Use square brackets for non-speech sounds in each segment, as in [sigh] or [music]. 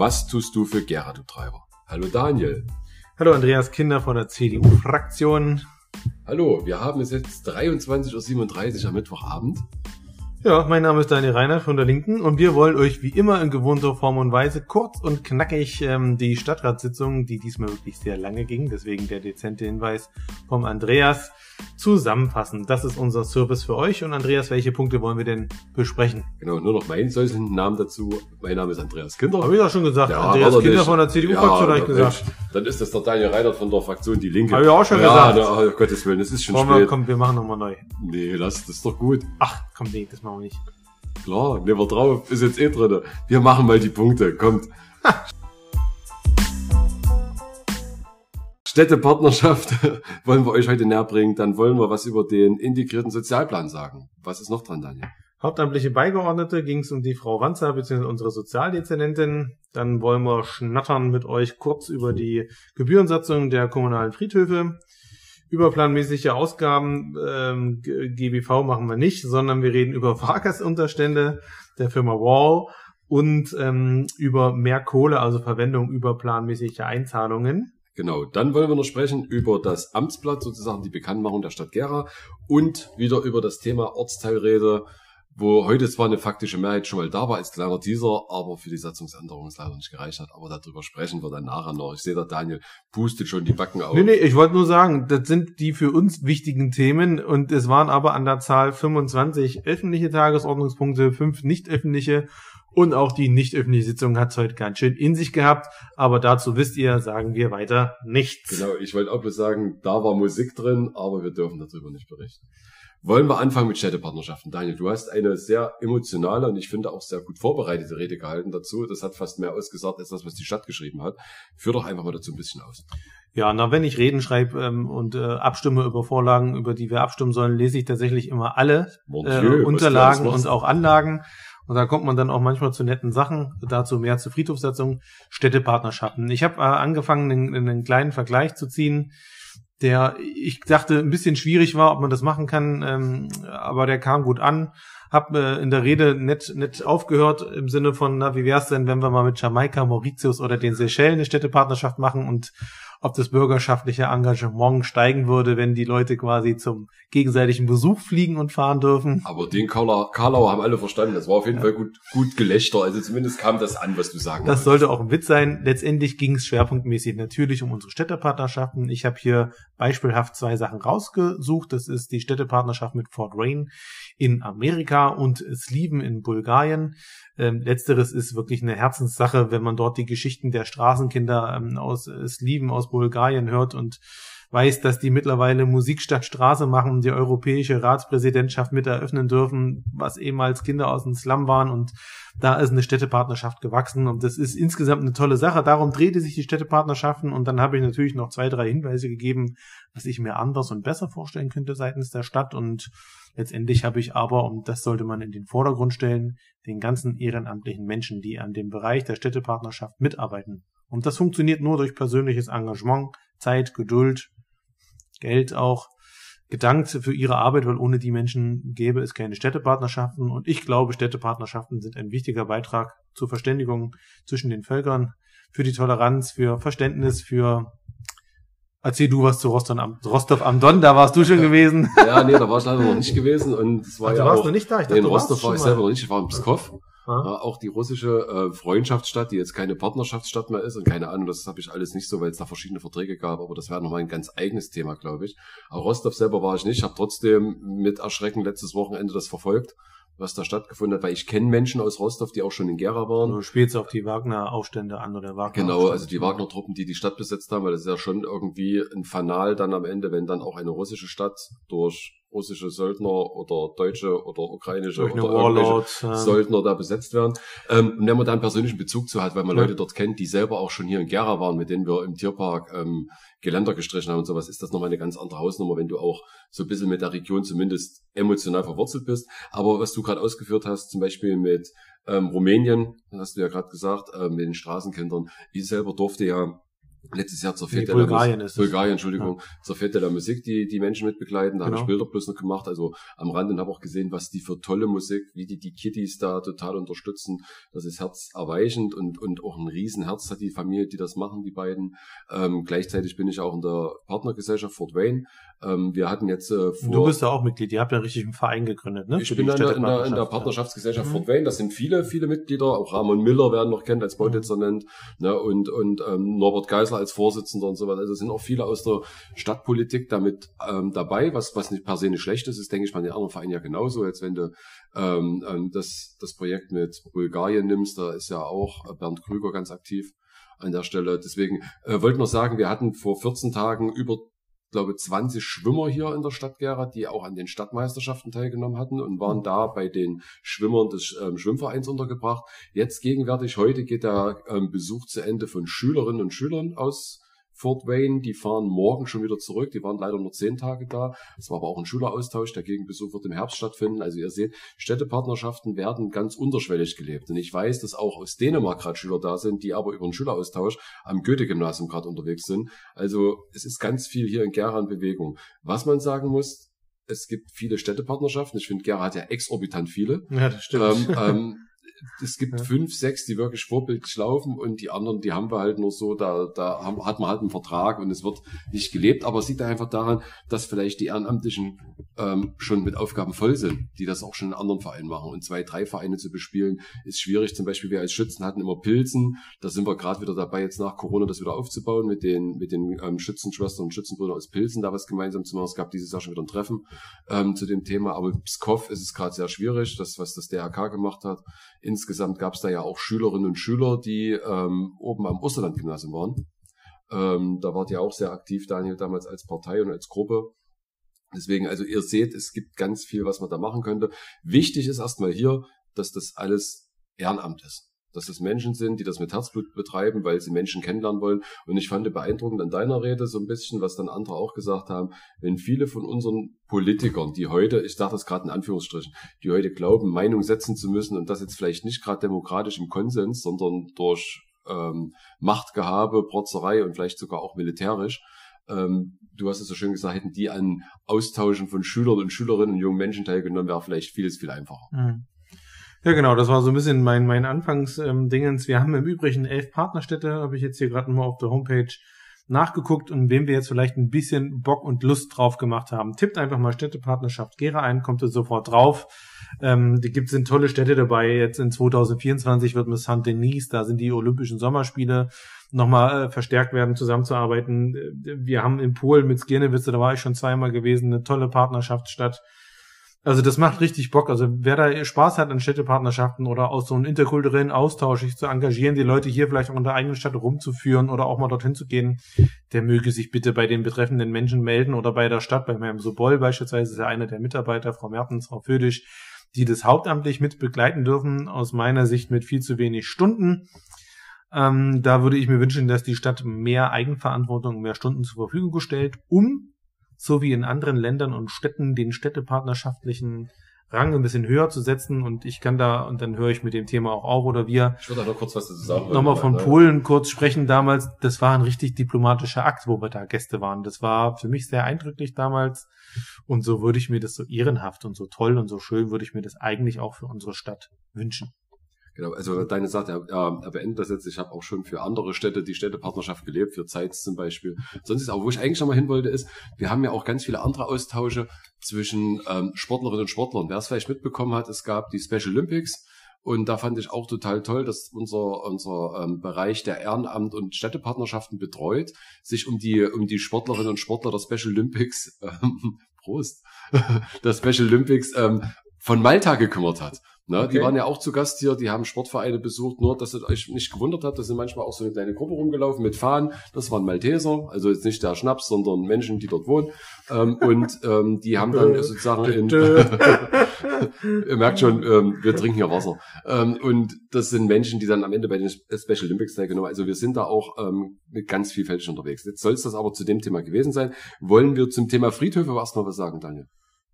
Was tust du für Gera, du Treiber? Hallo Daniel. Hallo Andreas Kinder von der CDU-Fraktion. Hallo, wir haben es jetzt 23.37 Uhr am Mittwochabend. Ja, mein Name ist Daniel Reinhardt von der Linken und wir wollen euch wie immer in gewohnter Form und Weise kurz und knackig ähm, die Stadtratssitzung, die diesmal wirklich sehr lange ging, deswegen der dezente Hinweis vom Andreas, zusammenfassen. Das ist unser Service für euch. Und Andreas, welche Punkte wollen wir denn besprechen? Genau, nur noch meinen säuselnden Namen dazu. Mein Name ist Andreas Kinder. Habe ich auch schon gesagt. Ja, Andreas er Kinder nicht. von der CDU-Fraktion, Ja, habe ich gesagt. Mensch, Dann ist das der Daniel Reinhardt von der Fraktion Die Linke. Habe ich auch schon ja, gesagt. Na, oh, Gottes Willen, es ist schon Wollen wir, spät. komm, wir machen nochmal neu. Nee, lass, das ist doch gut. Ach, komm, nee, das machen wir nicht. Klar, nehmen wir drauf, ist jetzt eh drin. Wir machen mal die Punkte, kommt. [laughs] Städtepartnerschaft [laughs] wollen wir euch heute näher bringen. Dann wollen wir was über den integrierten Sozialplan sagen. Was ist noch dran, Daniel? Hauptamtliche Beigeordnete ging es um die Frau Wanzer bzw. unsere Sozialdezernentin. Dann wollen wir schnattern mit euch kurz über die Gebührensatzung der kommunalen Friedhöfe. Überplanmäßige Ausgaben ähm, GBV machen wir nicht, sondern wir reden über Fahrgastunterstände der Firma Wall und ähm, über mehr Kohle, also Verwendung überplanmäßiger Einzahlungen. Genau, dann wollen wir noch sprechen über das Amtsblatt, sozusagen die Bekanntmachung der Stadt Gera und wieder über das Thema Ortsteilräte, wo heute zwar eine faktische Mehrheit schon mal da war als kleiner Teaser, aber für die Satzungsänderung es leider nicht gereicht hat. Aber darüber sprechen wir dann nachher noch. Ich sehe, der Daniel pustet schon die Backen auf. Nee, nee, ich wollte nur sagen, das sind die für uns wichtigen Themen und es waren aber an der Zahl 25 öffentliche Tagesordnungspunkte, fünf nicht öffentliche und auch die nicht öffentliche Sitzung hat es heute ganz schön in sich gehabt, aber dazu wisst ihr, sagen wir weiter nichts. Genau, ich wollte auch bloß sagen, da war Musik drin, aber wir dürfen darüber nicht berichten. Wollen wir anfangen mit Städtepartnerschaften? Daniel, du hast eine sehr emotionale und ich finde auch sehr gut vorbereitete Rede gehalten dazu. Das hat fast mehr ausgesagt als das, was die Stadt geschrieben hat. Führ doch einfach mal dazu ein bisschen aus. Ja, na, wenn ich Reden schreibe ähm, und äh, abstimme über Vorlagen, über die wir abstimmen sollen, lese ich tatsächlich immer alle Mon äh, Dieu, Unterlagen und auch Anlagen. Und da kommt man dann auch manchmal zu netten Sachen. Dazu mehr zur Friedhofssatzung, Städtepartnerschaften. Ich habe äh, angefangen, einen, einen kleinen Vergleich zu ziehen, der ich dachte ein bisschen schwierig war, ob man das machen kann, ähm, aber der kam gut an. Hab äh, in der Rede nett, nett aufgehört im Sinne von, na, wie wär's denn, wenn wir mal mit Jamaika, Mauritius oder den Seychellen eine Städtepartnerschaft machen und ob das bürgerschaftliche Engagement steigen würde, wenn die Leute quasi zum gegenseitigen Besuch fliegen und fahren dürfen. Aber den Karla, Karlau haben alle verstanden. Das war auf jeden Fall gut, gut Gelächter. Also zumindest kam das an, was du sagen Das wolltest. sollte auch ein Witz sein. Letztendlich ging es schwerpunktmäßig natürlich um unsere Städtepartnerschaften. Ich habe hier beispielhaft zwei Sachen rausgesucht. Das ist die Städtepartnerschaft mit Fort Wayne in Amerika und Sliven in Bulgarien. Ähm, letzteres ist wirklich eine Herzenssache, wenn man dort die Geschichten der Straßenkinder ähm, aus Sliven, aus Bulgarien hört und weiß, dass die mittlerweile Musik statt Straße machen, die europäische Ratspräsidentschaft mit eröffnen dürfen, was ehemals Kinder aus dem Slum waren und da ist eine Städtepartnerschaft gewachsen und das ist insgesamt eine tolle Sache. Darum drehte sich die Städtepartnerschaften und dann habe ich natürlich noch zwei, drei Hinweise gegeben, was ich mir anders und besser vorstellen könnte seitens der Stadt und letztendlich habe ich aber, und das sollte man in den Vordergrund stellen, den ganzen ehrenamtlichen Menschen, die an dem Bereich der Städtepartnerschaft mitarbeiten. Und das funktioniert nur durch persönliches Engagement, Zeit, Geduld, Geld auch, gedankt für ihre Arbeit, weil ohne die Menschen gäbe es keine Städtepartnerschaften. Und ich glaube, Städtepartnerschaften sind ein wichtiger Beitrag zur Verständigung zwischen den Völkern, für die Toleranz, für Verständnis, für Erzähl du was zu Rostov am, Rostov am Don, da warst du schon gewesen. Ja, nee, da war ich leider noch nicht gewesen und es war Ach, ja du warst auch, noch nicht da? Ich nee, in Rostov war ich selber noch nicht, ich war in Pskov. Ja. Ja, auch die russische äh, Freundschaftsstadt, die jetzt keine Partnerschaftsstadt mehr ist und keine Ahnung, das habe ich alles nicht so, weil es da verschiedene Verträge gab, aber das wäre nochmal ein ganz eigenes Thema, glaube ich. Aber Rostov selber war ich nicht, habe trotzdem mit Erschrecken letztes Wochenende das verfolgt, was da stattgefunden hat, weil ich kenne Menschen aus Rostov, die auch schon in Gera waren. Du spielst auf die Wagner-Aufstände an oder Wagner. Genau, also die Wagner-Truppen, die die Stadt besetzt haben, weil das ist ja schon irgendwie ein Fanal dann am Ende, wenn dann auch eine russische Stadt durch russische Söldner oder deutsche oder ukrainische oder irgendwelche Warlord. ja. Söldner da besetzt werden. Ähm, und wenn man da einen persönlichen Bezug zu hat, weil man Ja. Leute dort kennt, die selber auch schon hier in Gera waren, mit denen wir im Tierpark ähm, Geländer gestrichen haben und sowas, ist das nochmal eine ganz andere Hausnummer, wenn du auch so ein bisschen mit der Region zumindest emotional verwurzelt bist. Aber was du gerade ausgeführt hast, zum Beispiel mit ähm, Rumänien, hast du ja gerade gesagt, ähm, mit den Straßenkindern, ich selber durfte ja letztes Jahr zur Fete nee, Bulgarien der ist es. Bulgarien, Entschuldigung, ja. zur Fete der Musik, die die Menschen mitbegleiten. Da genau. habe ich Bilder bloß noch gemacht, also am Rand und habe auch gesehen, was die für tolle Musik, wie die die Kiddies da total unterstützen. Das ist herzerweichend und und auch ein Riesenherz hat die Familie, die das machen, die beiden. Ähm, gleichzeitig bin ich auch in der Partnergesellschaft Fort Wayne. Ähm, wir hatten jetzt äh, vor, Du bist ja auch Mitglied, ihr habt ja richtig einen Verein gegründet, ne? Ich bin in der, in, der, in der Partnerschaftsgesellschaft ja. Fort Wayne, das sind viele, viele Mitglieder, auch Ramon Miller werden noch kennt als Bautitzer mhm. nennt, ne? und, und ähm, Norbert Geisler als Vorsitzender und so weiter. Also sind auch viele aus der Stadtpolitik damit ähm, dabei, was, was nicht per se nicht schlecht ist, ist, denke ich, bei den anderen Vereinen ja genauso, als wenn du ähm, ähm, das, das Projekt mit Bulgarien nimmst, da ist ja auch Bernd Krüger ganz aktiv an der Stelle. Deswegen äh, wollte noch sagen, wir hatten vor 14 Tagen über glaube 20 Schwimmer hier in der Stadt Gera, die auch an den Stadtmeisterschaften teilgenommen hatten und waren da bei den Schwimmern des ähm, Schwimmvereins untergebracht. Jetzt gegenwärtig, heute geht der ähm, Besuch zu Ende von Schülerinnen und Schülern aus Fort Wayne, die fahren morgen schon wieder zurück. Die waren leider nur zehn Tage da. Es war aber auch ein Schüleraustausch. Der Gegenbesuch wird im Herbst stattfinden. Also ihr seht, Städtepartnerschaften werden ganz unterschwellig gelebt. Und ich weiß, dass auch aus Dänemark gerade Schüler da sind, die aber über einen Schüleraustausch am Goethe-Gymnasium gerade unterwegs sind. Also es ist ganz viel hier in Gera in Bewegung. Was man sagen muss, es gibt viele Städtepartnerschaften. Ich finde, Gera hat ja exorbitant viele. Ja, das stimmt. Ähm, ähm, [laughs] es gibt ja. fünf, sechs, die wirklich vorbildlich laufen und die anderen, die haben wir halt nur so, da, da haben, hat man halt einen Vertrag und es wird nicht gelebt, aber es liegt einfach daran, dass vielleicht die Ehrenamtlichen ähm, schon mit Aufgaben voll sind, die das auch schon in anderen Vereinen machen und zwei, drei Vereine zu bespielen, ist schwierig. Zum Beispiel wir als Schützen hatten immer Pilzen, da sind wir gerade wieder dabei, jetzt nach Corona das wieder aufzubauen mit den, mit den ähm, Schützenschwestern und Schützenbrüdern aus Pilzen, da was gemeinsam zu machen. Es gab dieses Jahr schon wieder ein Treffen ähm, zu dem Thema, aber Pskov ist es gerade sehr schwierig, das, was das DRK gemacht hat, Insgesamt gab es da ja auch Schülerinnen und Schüler, die ähm, oben am Osterland-Gymnasium waren. Ähm, da wart ihr auch sehr aktiv, Daniel, damals als Partei und als Gruppe. Deswegen, also ihr seht, es gibt ganz viel, was man da machen könnte. Wichtig ist erstmal hier, dass das alles Ehrenamt ist dass es Menschen sind, die das mit Herzblut betreiben, weil sie Menschen kennenlernen wollen. Und ich fand beeindruckend an deiner Rede so ein bisschen, was dann andere auch gesagt haben, wenn viele von unseren Politikern, die heute, ich sage das gerade in Anführungsstrichen, die heute glauben, Meinung setzen zu müssen und das jetzt vielleicht nicht gerade demokratisch im Konsens, sondern durch ähm, Machtgehabe, Protzerei und vielleicht sogar auch militärisch, ähm, du hast es so schön gesagt, hätten die an Austauschen von Schülern und Schülerinnen und jungen Menschen teilgenommen, wäre vielleicht vieles viel einfacher. Mhm. Ja, genau, das war so ein bisschen mein, mein Anfangsdingens. Ähm, wir haben im Übrigen elf Partnerstädte, habe ich jetzt hier gerade mal auf der Homepage nachgeguckt und wem wir jetzt vielleicht ein bisschen Bock und Lust drauf gemacht haben. Tippt einfach mal Städtepartnerschaft Gera ein, kommt ihr sofort drauf. Ähm, die gibt sind tolle Städte dabei. Jetzt in 2024 wird mit Saint-Denis, da sind die Olympischen Sommerspiele nochmal äh, verstärkt werden, zusammenzuarbeiten. Wir haben in Polen mit Skierniewitze, da war ich schon zweimal gewesen, eine tolle Partnerschaftsstadt. Also das macht richtig Bock. Also wer da Spaß hat an Städtepartnerschaften oder aus so einem interkulturellen Austausch, sich zu engagieren, die Leute hier vielleicht auch in der eigenen Stadt rumzuführen oder auch mal dorthin zu gehen, der möge sich bitte bei den betreffenden Menschen melden oder bei der Stadt, bei meinem Sobol beispielsweise ist ja einer der Mitarbeiter, Frau Mertens, Frau Födisch, die das hauptamtlich mit begleiten dürfen, aus meiner Sicht mit viel zu wenig Stunden. Ähm, da würde ich mir wünschen, dass die Stadt mehr Eigenverantwortung, mehr Stunden zur Verfügung stellt, um so wie in anderen Ländern und Städten den städtepartnerschaftlichen Rang ein bisschen höher zu setzen und ich kann da, und dann höre ich mit dem Thema auch auf, oder wir ich würde noch kurz was dazu sagen. Nochmal von ne? Polen kurz sprechen damals, das war ein richtig diplomatischer Akt, wo wir da Gäste waren. Das war für mich sehr eindrücklich damals und so würde ich mir das so ehrenhaft und so toll und so schön würde ich mir das eigentlich auch für unsere Stadt wünschen. Genau, also deine Sache, er, er beendet das jetzt. Ich habe auch schon für andere Städte die Städtepartnerschaft gelebt, für Zeitz zum Beispiel. Sonst ist auch, wo ich eigentlich schon mal hin wollte, ist, wir haben ja auch ganz viele andere Austausche zwischen ähm, Sportlerinnen und Sportlern. Wer es vielleicht mitbekommen hat, es gab die Special Olympics. Und da fand ich auch total toll, dass unser, unser ähm, Bereich der Ehrenamt und Städtepartnerschaften betreut, sich um die, um die Sportlerinnen und Sportler der Special Olympics, ähm, [laughs] Prost, [laughs] der Special Olympics ähm, von Malta gekümmert hat. Ne, okay. Die waren ja auch zu Gast hier, die haben Sportvereine besucht, nur dass es euch nicht gewundert hat, da sind manchmal auch so eine kleine Gruppe rumgelaufen mit Fahnen. Das waren Malteser, also jetzt nicht der Schnaps, sondern Menschen, die dort wohnen. Ähm, und ähm, die haben dann sozusagen in [laughs] Ihr merkt schon, ähm, wir trinken hier Wasser. Ähm, und das sind Menschen, die dann am Ende bei den Special Olympics teilgenommen haben. Also wir sind da auch ähm, mit ganz vielfältig unterwegs. Jetzt soll es das aber zu dem Thema gewesen sein. Wollen wir zum Thema Friedhöfe erstmal was sagen, Daniel?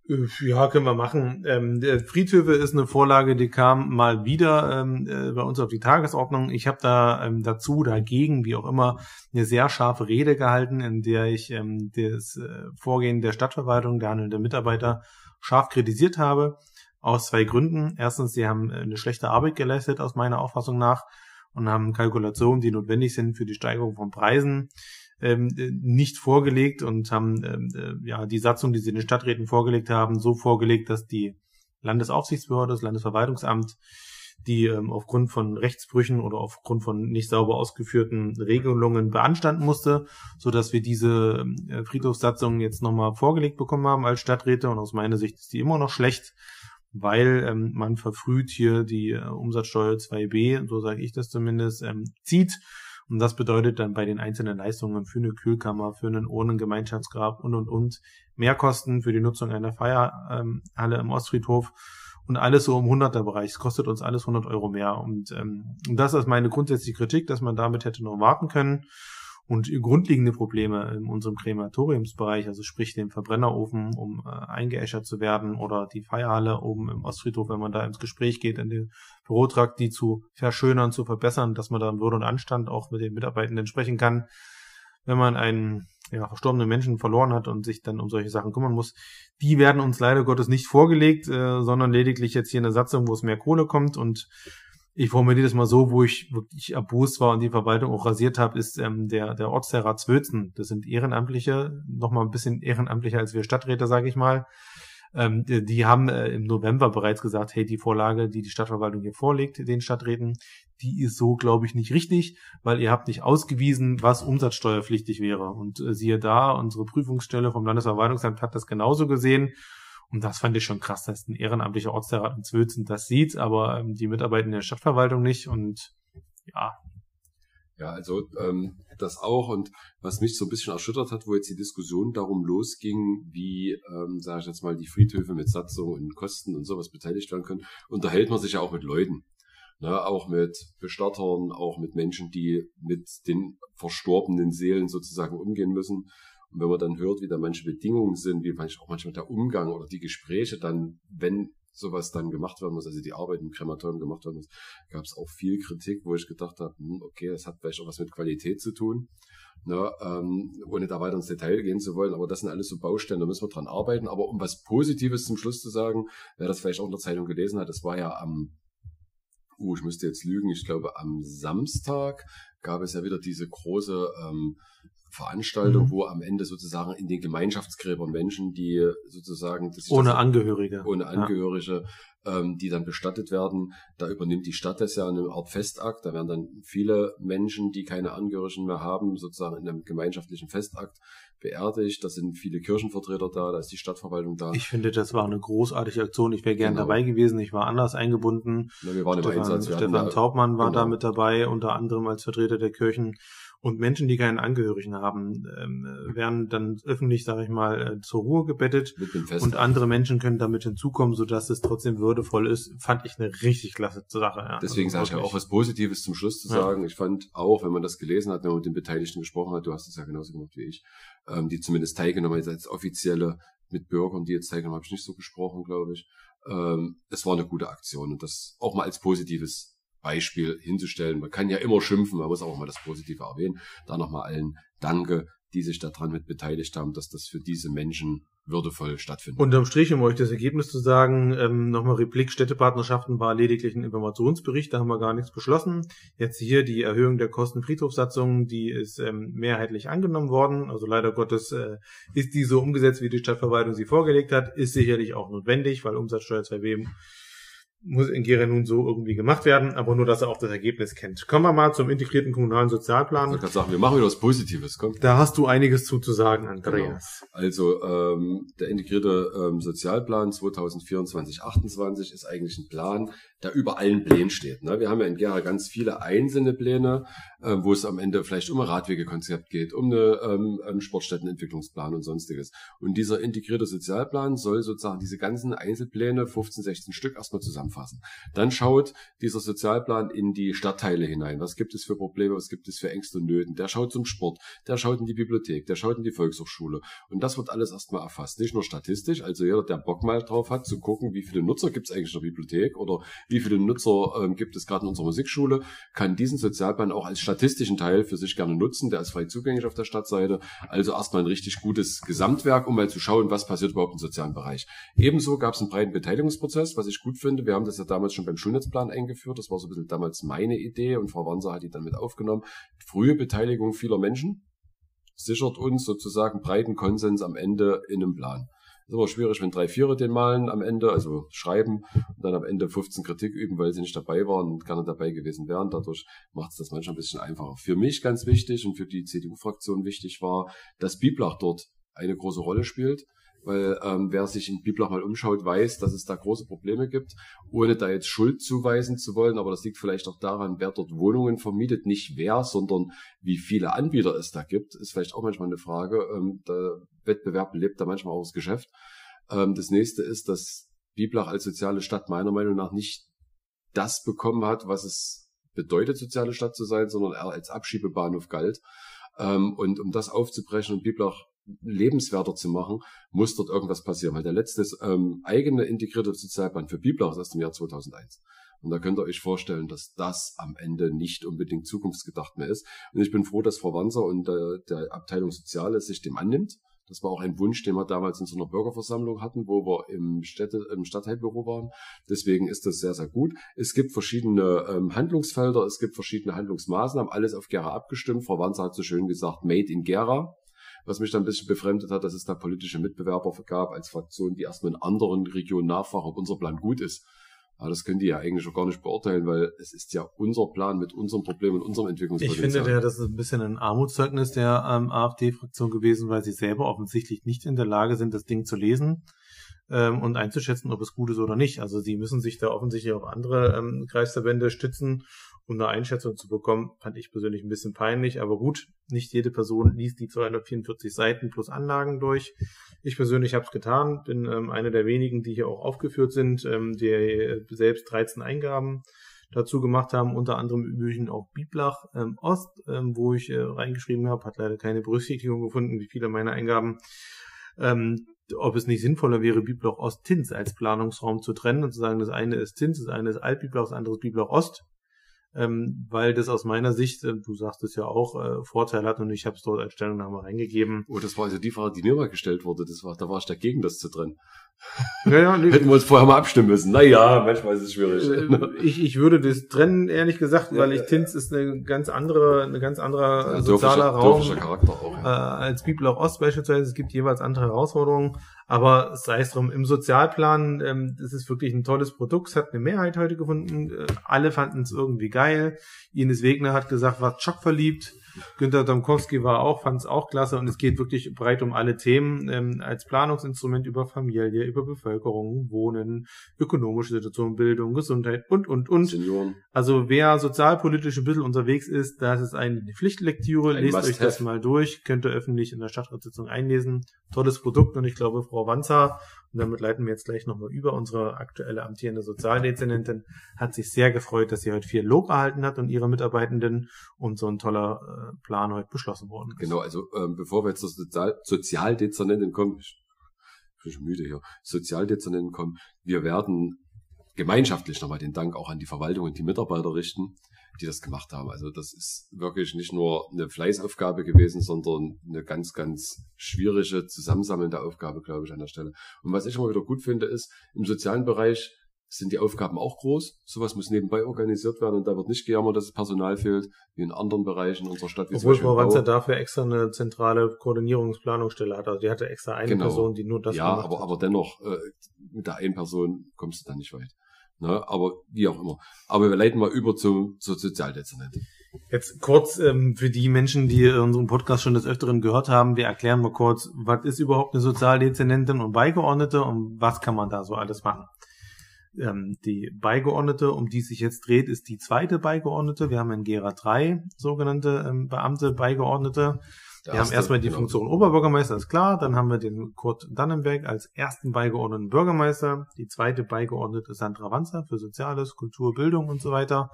Äh, ja, können wir machen. Ähm, Friedhöfe ist eine Vorlage, die kam mal wieder ähm, äh, bei uns auf die Tagesordnung. Ich habe da ähm, dazu, dagegen, wie auch immer, eine sehr scharfe Rede gehalten, in der ich ähm, das äh, Vorgehen der Stadtverwaltung, der handelnden Mitarbeiter scharf kritisiert habe. Aus zwei Gründen. Erstens, sie haben äh, eine schlechte Arbeit geleistet, aus meiner Auffassung nach, und haben Kalkulationen, die notwendig sind für die Steigerung von Preisen, ähm, nicht vorgelegt und haben ähm, äh, ja die Satzung, die sie den Stadträten vorgelegt haben, so vorgelegt, dass die Landesaufsichtsbehörde, das Landesverwaltungsamt, die ähm, aufgrund von Rechtsbrüchen oder aufgrund von nicht sauber ausgeführten Regelungen beanstanden musste, so dass wir diese äh, Friedhofssatzung jetzt nochmal vorgelegt bekommen haben als Stadträte. Und aus meiner Sicht ist die immer noch schlecht, weil ähm, man verfrüht hier die äh, Umsatzsteuer 2b, so sage ich das zumindest, ähm, zieht und das bedeutet dann bei den einzelnen Leistungen für eine Kühlkammer, für einen Urnengemeinschaftsgrab und, und, und Mehrkosten für die Nutzung einer Feierhalle im Ostfriedhof und alles so im 100er Bereich. Es kostet uns alles 100 Euro mehr. Und ähm, das ist meine grundsätzliche Kritik, dass man damit hätte noch warten können und grundlegende Probleme in unserem Krematoriumsbereich, also sprich dem Verbrennerofen, um äh, eingeäschert zu werden oder die Feierhalle oben im Ostfriedhof, wenn man da ins Gespräch geht, in den Bürotrakt, die zu verschönern, zu verbessern, dass man dann Würde und Anstand auch mit den Mitarbeitenden sprechen kann. Wenn man einen ja, verstorbenen Menschen verloren hat und sich dann um solche Sachen kümmern muss, die werden uns leider Gottes nicht vorgelegt, äh, sondern lediglich jetzt hier eine Satzung, wo es mehr Kohle kommt und ich formuliere das mal so, wo ich wirklich erbost war und die Verwaltung auch rasiert habe, ist ähm, der, der Ortsherrat Zwölzen. Das sind Ehrenamtliche, noch mal ein bisschen ehrenamtlicher als wir Stadträte, sage ich mal. Ähm, die, die, haben äh, im November bereits gesagt, hey, die Vorlage, die die Stadtverwaltung hier vorlegt, den Stadträten, die ist so, glaube ich, nicht richtig, weil ihr habt nicht ausgewiesen, was umsatzsteuerpflichtig wäre. Und äh, siehe da, unsere Prüfungsstelle vom Landesverwaltungsamt hat das genauso gesehen und das fand ich schon krass, dass ein ehrenamtlicher Ortsherrat in Zwölzen das sieht, aber ähm, die Mitarbeiter in der Stadtverwaltung nicht. Und ja. Ja, also ähm, das auch. Und was mich so ein bisschen erschüttert hat, wo jetzt die Diskussion darum losging, wie, ähm, sage ich jetzt mal, die Friedhöfe mit Satzung und Kosten und sowas beteiligt werden können, unterhält man sich ja auch mit Leuten. Ne, auch mit Bestattern, auch mit Menschen, die mit den verstorbenen Seelen sozusagen umgehen müssen. Und wenn man dann hört, wie da manche Bedingungen sind, wie manchmal auch manchmal der Umgang oder die Gespräche dann, wenn sowas dann gemacht werden muss, also die Arbeit im Krematorium gemacht werden muss, gab es auch viel Kritik, wo ich gedacht habe, hm, okay, das hat vielleicht auch was mit Qualität zu tun. Ne, ähm, ohne da weiter ins Detail gehen zu wollen, aber das sind alles so Baustellen, da müssen wir dran arbeiten. Aber um was Positives zum Schluss zu sagen, wer das vielleicht auch in der Zeitung gelesen hat, es war ja am, uh, ich müsste jetzt lügen, ich glaube am Samstag gab es ja wieder diese große ähm, Veranstaltung, mhm. wo am Ende sozusagen in den Gemeinschaftsgräbern Menschen, die sozusagen ohne das, Angehörige, ohne Angehörige, ja. ähm, die dann bestattet werden, da übernimmt die Stadt das ja in einem Art Festakt. Da werden dann viele Menschen, die keine Angehörigen mehr haben, sozusagen in einem gemeinschaftlichen Festakt beerdigt. Da sind viele Kirchenvertreter da, da ist die Stadtverwaltung da. Ich finde, das war eine großartige Aktion. Ich wäre gern genau. dabei gewesen. Ich war anders eingebunden. Ja, wir waren Stefan, im Einsatz. Wir Stefan Taubmann war genau. da mit dabei, unter anderem als Vertreter der Kirchen. Und Menschen, die keinen Angehörigen haben, ähm, werden dann öffentlich, sage ich mal, äh, zur Ruhe gebettet. Und andere Menschen können damit hinzukommen, sodass es trotzdem würdevoll ist. Fand ich eine richtig klasse Sache. Ja. Deswegen also, sage ich ja auch was Positives zum Schluss zu sagen. Ja. Ich fand auch, wenn man das gelesen hat, wenn man mit den Beteiligten gesprochen hat, du hast es ja genauso gemacht wie ich, ähm, die zumindest teilgenommen haben, als offizielle mit Bürgern, die jetzt teilgenommen haben, habe ich nicht so gesprochen, glaube ich. Ähm, es war eine gute Aktion und das auch mal als positives Beispiel hinzustellen. Man kann ja immer schimpfen, man muss auch mal das Positive erwähnen. Da nochmal allen Danke, die sich daran mit beteiligt haben, dass das für diese Menschen würdevoll stattfindet. Unterm Strich, um euch das Ergebnis zu sagen, ähm, nochmal Replik, Städtepartnerschaften war lediglich ein Informationsbericht, da haben wir gar nichts beschlossen. Jetzt hier die Erhöhung der Kosten Friedhofssatzung, die ist ähm, mehrheitlich angenommen worden. Also leider Gottes äh, ist die so umgesetzt, wie die Stadtverwaltung sie vorgelegt hat, ist sicherlich auch notwendig, weil Umsatzsteuer 2b muss in Gera nun so irgendwie gemacht werden, aber nur, dass er auch das Ergebnis kennt. Kommen wir mal zum integrierten kommunalen Sozialplan. Ich kann sagen, wir machen wieder was Positives. Komm. Da hast du einiges zu, zu sagen, Andreas. Genau. Also ähm, der integrierte ähm, Sozialplan 2024-28 ist eigentlich ein Plan, der über allen Plänen steht. Ne? Wir haben ja in Gera ganz viele einzelne Pläne, äh, wo es am Ende vielleicht um ein Radwegekonzept geht, um eine ähm, einen Sportstättenentwicklungsplan und sonstiges. Und dieser integrierte Sozialplan soll sozusagen diese ganzen Einzelpläne, 15, 16 Stück, erstmal zusammen zusammenfassen. Dann schaut dieser Sozialplan in die Stadtteile hinein. Was gibt es für Probleme, was gibt es für Ängste und Nöten? Der schaut zum Sport, der schaut in die Bibliothek, der schaut in die Volkshochschule. Und das wird alles erstmal erfasst. Nicht nur statistisch, also jeder, der Bock mal drauf hat, zu gucken, wie viele Nutzer gibt es eigentlich in der Bibliothek oder wie viele Nutzer ähm, gibt es gerade in unserer Musikschule, kann diesen Sozialplan auch als statistischen Teil für sich gerne nutzen. Der ist frei zugänglich auf der Stadtseite. Also erstmal ein richtig gutes Gesamtwerk, um mal zu schauen, was passiert überhaupt im sozialen Bereich. Ebenso gab es einen breiten Beteiligungsprozess, was ich gut finde. Wir haben das ja damals schon beim Schulnetzplan eingeführt. Das war so ein bisschen damals meine Idee und Frau Wanser hat die dann mit aufgenommen. Frühe Beteiligung vieler Menschen sichert uns sozusagen breiten Konsens am Ende in einem Plan. Das ist aber schwierig, wenn drei Vierer den malen am Ende, also schreiben und dann am Ende 15 Kritik üben, weil sie nicht dabei waren und gerne dabei gewesen wären. Dadurch macht es das manchmal ein bisschen einfacher. Für mich ganz wichtig und für die CDU-Fraktion wichtig war, dass Biblach dort eine große Rolle spielt weil ähm, wer sich in Biblach mal umschaut, weiß, dass es da große Probleme gibt, ohne da jetzt Schuld zuweisen zu wollen, aber das liegt vielleicht auch daran, wer dort Wohnungen vermietet, nicht wer, sondern wie viele Anbieter es da gibt, ist vielleicht auch manchmal eine Frage. Ähm, der Wettbewerb lebt da manchmal auch das Geschäft. Ähm, das nächste ist, dass Biblach als soziale Stadt meiner Meinung nach nicht das bekommen hat, was es bedeutet, soziale Stadt zu sein, sondern er als Abschiebebahnhof galt. Ähm, und um das aufzubrechen und Biblach lebenswerter zu machen, muss dort irgendwas passieren. Weil der letzte ähm, eigene integrierte Sozialplan für Biblach ist aus dem Jahr 2001. Und da könnt ihr euch vorstellen, dass das am Ende nicht unbedingt zukunftsgedacht mehr ist. Und ich bin froh, dass Frau Wanser und äh, der Abteilung Soziales sich dem annimmt. Das war auch ein Wunsch, den wir damals in so einer Bürgerversammlung hatten, wo wir im, Städte, im Stadtteilbüro waren. Deswegen ist das sehr, sehr gut. Es gibt verschiedene ähm, Handlungsfelder, es gibt verschiedene Handlungsmaßnahmen, alles auf Gera abgestimmt. Frau Wanzer hat so schön gesagt, made in Gera was mich dann ein bisschen befremdet hat, dass es da politische Mitbewerber gab als Fraktion, die erstmal in anderen Regionen nachfragen, ob unser Plan gut ist. Aber das können die ja eigentlich auch gar nicht beurteilen, weil es ist ja unser Plan mit unserem Problem und unserem Entwicklungspotenzial. Ich finde, der, das ist ein bisschen ein Armutszeugnis der ähm, AfD-Fraktion gewesen, weil sie selber offensichtlich nicht in der Lage sind, das Ding zu lesen ähm, und einzuschätzen, ob es gut ist oder nicht. Also sie müssen sich da offensichtlich auf andere ähm, Kreisverbände stützen um eine Einschätzung zu bekommen, fand ich persönlich ein bisschen peinlich. Aber gut, nicht jede Person liest die 244 Seiten plus Anlagen durch. Ich persönlich habe es getan, bin ähm, einer der wenigen, die hier auch aufgeführt sind, ähm, die selbst 13 Eingaben dazu gemacht haben, unter anderem übrigens auch Biblach ähm, Ost, ähm, wo ich äh, reingeschrieben habe, hat leider keine Berücksichtigung gefunden, wie viele meiner Eingaben. Ähm, ob es nicht sinnvoller wäre, Biblach Ost Tins als Planungsraum zu trennen und zu sagen, das eine ist Tins, das eine ist Altbiblach, das andere ist Biblach Ost ähm, weil das aus meiner Sicht, äh, du sagst es ja auch, äh, Vorteil hat und ich habe es dort als Stellungnahme reingegeben. Oh, das war also die Frage, die mir mal gestellt wurde. Das war, da war ich dagegen, das zu trennen. [laughs] Ja, ja, nee. Hätten wir uns vorher mal abstimmen müssen. Naja, manchmal ist es schwierig. Äh, [laughs] ich, ich würde das trennen, ehrlich gesagt, weil ich Tinz ist eine ganz andere, eine ganz anderer ja, sozialer Raum auch, ja. äh, als Bibel Ost beispielsweise. Es gibt jeweils andere Herausforderungen. Aber sei es drum, im Sozialplan, ähm, das ist wirklich ein tolles Produkt, es hat eine Mehrheit heute gefunden. Äh, alle fanden es irgendwie geil. Ines Wegner hat gesagt, war schockverliebt. Günter Domkowski war auch, fand es auch klasse und es geht wirklich breit um alle Themen ähm, als Planungsinstrument über Familie, über Bevölkerung, Wohnen, ökonomische Situation, Bildung, Gesundheit und, und, und. Senioren. Also wer sozialpolitisch ein bisschen unterwegs ist, das ist eine Pflichtlektüre, ein lest euch das mal durch, könnt ihr öffentlich in der Stadtratssitzung einlesen. Tolles Produkt und ich glaube, Frau Wanzer und damit leiten wir jetzt gleich nochmal über. Unsere aktuelle amtierende Sozialdezernentin hat sich sehr gefreut, dass sie heute viel Lob erhalten hat und ihre Mitarbeitenden und so ein toller äh, Plan heute beschlossen worden ist. Genau, also ähm, bevor wir jetzt zur Sozial Sozialdezernentin kommen, ich bin schon müde hier, Sozialdezernentin kommen, wir werden gemeinschaftlich nochmal den Dank auch an die Verwaltung und die Mitarbeiter richten die das gemacht haben. Also das ist wirklich nicht nur eine Fleißaufgabe gewesen, sondern eine ganz, ganz schwierige, zusammensammelnde Aufgabe, glaube ich, an der Stelle. Und was ich immer wieder gut finde, ist, im sozialen Bereich sind die Aufgaben auch groß. Sowas muss nebenbei organisiert werden und da wird nicht gejammert, dass es Personal fehlt, wie in anderen Bereichen unserer Stadt. Wie Obwohl Wanzer dafür extra eine zentrale Koordinierungsplanungsstelle hat. Also die hatte extra eine genau. Person, die nur das ja, gemacht aber, hat. aber dennoch, äh, mit der einen Person kommst du da nicht weit. Ne? Aber wie auch immer. Aber wir leiten mal über zum, zur Sozialdezernentin. Jetzt kurz ähm, für die Menschen, die unseren Podcast schon des Öfteren gehört haben, wir erklären mal kurz, was ist überhaupt eine Sozialdezernentin und Beigeordnete und was kann man da so alles machen. Ähm, die Beigeordnete, um die es sich jetzt dreht, ist die zweite Beigeordnete. Wir haben in Gera drei sogenannte ähm, Beamte Beigeordnete. Der wir haben erstmal die. Funktion Oberbürgermeister, ist klar. Dann haben wir den Kurt Dannenberg als ersten beigeordneten Bürgermeister. Die zweite Beigeordnete Sandra Wanzer für Soziales, Kultur, Bildung und so weiter.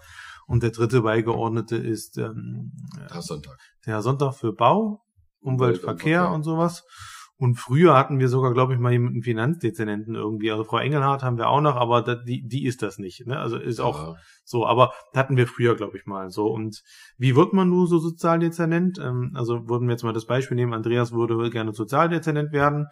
Und der dritte Beigeordnete ist ähm, Herr Sonntag. Der Herr Sonntag für Bau, Umwelt, Umwelt Verkehr und, und sowas. Und früher hatten wir sogar, glaube ich, mal jemanden Finanzdezernenten irgendwie. Also Frau Engelhardt haben wir auch noch, aber da, die, die ist das nicht. Ne? Also ist auch ja. so. Aber hatten wir früher, glaube ich, mal so. Und wie wird man nur so Sozialdezernent? Ähm, also würden wir jetzt mal das Beispiel nehmen, Andreas würde gerne Sozialdezernent werden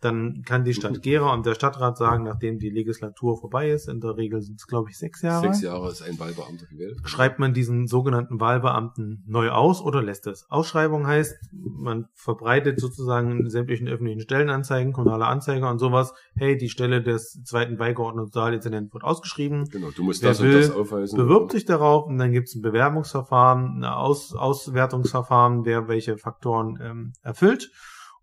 dann kann die Stadt Gera und der Stadtrat sagen, nachdem die Legislatur vorbei ist, in der Regel sind es, glaube ich, sechs Jahre. Sechs Jahre ist ein Wahlbeamter gewählt. Schreibt man diesen sogenannten Wahlbeamten neu aus oder lässt es? Ausschreibung heißt, man verbreitet sozusagen in sämtlichen öffentlichen Stellenanzeigen, kommunale Anzeiger und sowas, hey, die Stelle des zweiten Beigeordneten Sozialdezernenten wird ausgeschrieben. Genau, du musst Wer das will, und das aufweisen. Bewirbt sich darauf und dann gibt es ein Bewerbungsverfahren, ein Aus Auswertungsverfahren, wer welche Faktoren ähm, erfüllt.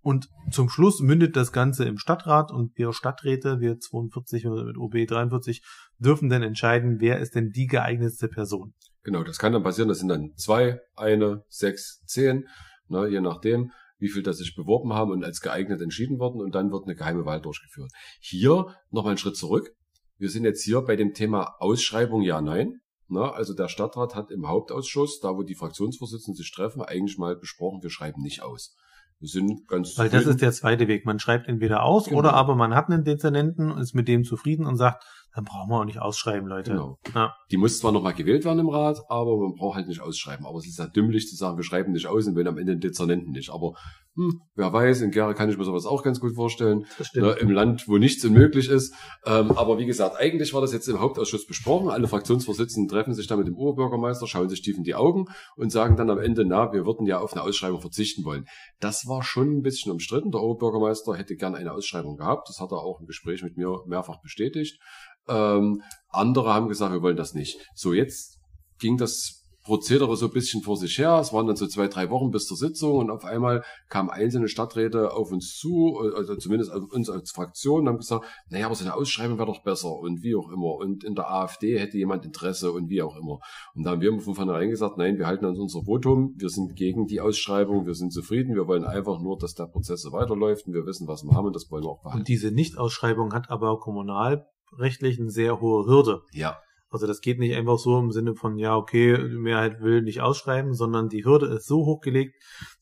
Und zum Schluss mündet das Ganze im Stadtrat und wir Stadträte, wir 42 oder mit OB 43, dürfen dann entscheiden, wer ist denn die geeignetste Person. Genau, das kann dann passieren, das sind dann zwei, eine, sechs, zehn, ne, je nachdem, wie viel das sich beworben haben und als geeignet entschieden worden und dann wird eine geheime Wahl durchgeführt. Hier nochmal einen Schritt zurück. Wir sind jetzt hier bei dem Thema Ausschreibung ja, nein. Na, ne, also der Stadtrat hat im Hauptausschuss, da wo die Fraktionsvorsitzenden sich treffen, eigentlich mal besprochen, wir schreiben nicht aus. Sind ganz Weil das ist der zweite Weg. Man schreibt entweder aus genau. oder aber man hat einen Dezernenten und ist mit dem zufrieden und sagt, dann brauchen wir auch nicht ausschreiben, Leute. Genau. Ja. Die muss zwar nochmal gewählt werden im Rat, aber man braucht halt nicht ausschreiben. Aber es ist ja dümmlich zu sagen, wir schreiben nicht aus und wählen am Ende den Dezernenten nicht. Aber hm, wer weiß, in Gera kann ich mir sowas auch ganz gut vorstellen. Stimmt. Ne, Im Land, wo nichts unmöglich ist. Ähm, aber wie gesagt, eigentlich war das jetzt im Hauptausschuss besprochen. Alle Fraktionsvorsitzenden treffen sich da mit dem Oberbürgermeister, schauen sich tief in die Augen und sagen dann am Ende, na, wir würden ja auf eine Ausschreibung verzichten wollen. Das war schon ein bisschen umstritten. Der Oberbürgermeister hätte gern eine Ausschreibung gehabt. Das hat er auch im Gespräch mit mir mehrfach bestätigt. Ähm, andere haben gesagt, wir wollen das nicht. So, jetzt ging das Prozedere so ein bisschen vor sich her. Es waren dann so zwei, drei Wochen bis zur Sitzung und auf einmal kamen einzelne Stadträte auf uns zu, also zumindest auf uns als Fraktion, und haben gesagt, naja, aber so eine Ausschreibung wäre doch besser und wie auch immer. Und in der AfD hätte jemand Interesse und wie auch immer. Und da haben wir von vornherein gesagt, nein, wir halten uns unser Votum, wir sind gegen die Ausschreibung, wir sind zufrieden, wir wollen einfach nur, dass der Prozess so weiterläuft und wir wissen, was wir haben und das wollen wir auch behalten. Und diese Nichtausschreibung hat aber kommunal rechtlich eine sehr hohe Hürde. Ja. Also das geht nicht einfach so im Sinne von, ja, okay, die Mehrheit will nicht ausschreiben, sondern die Hürde ist so hochgelegt,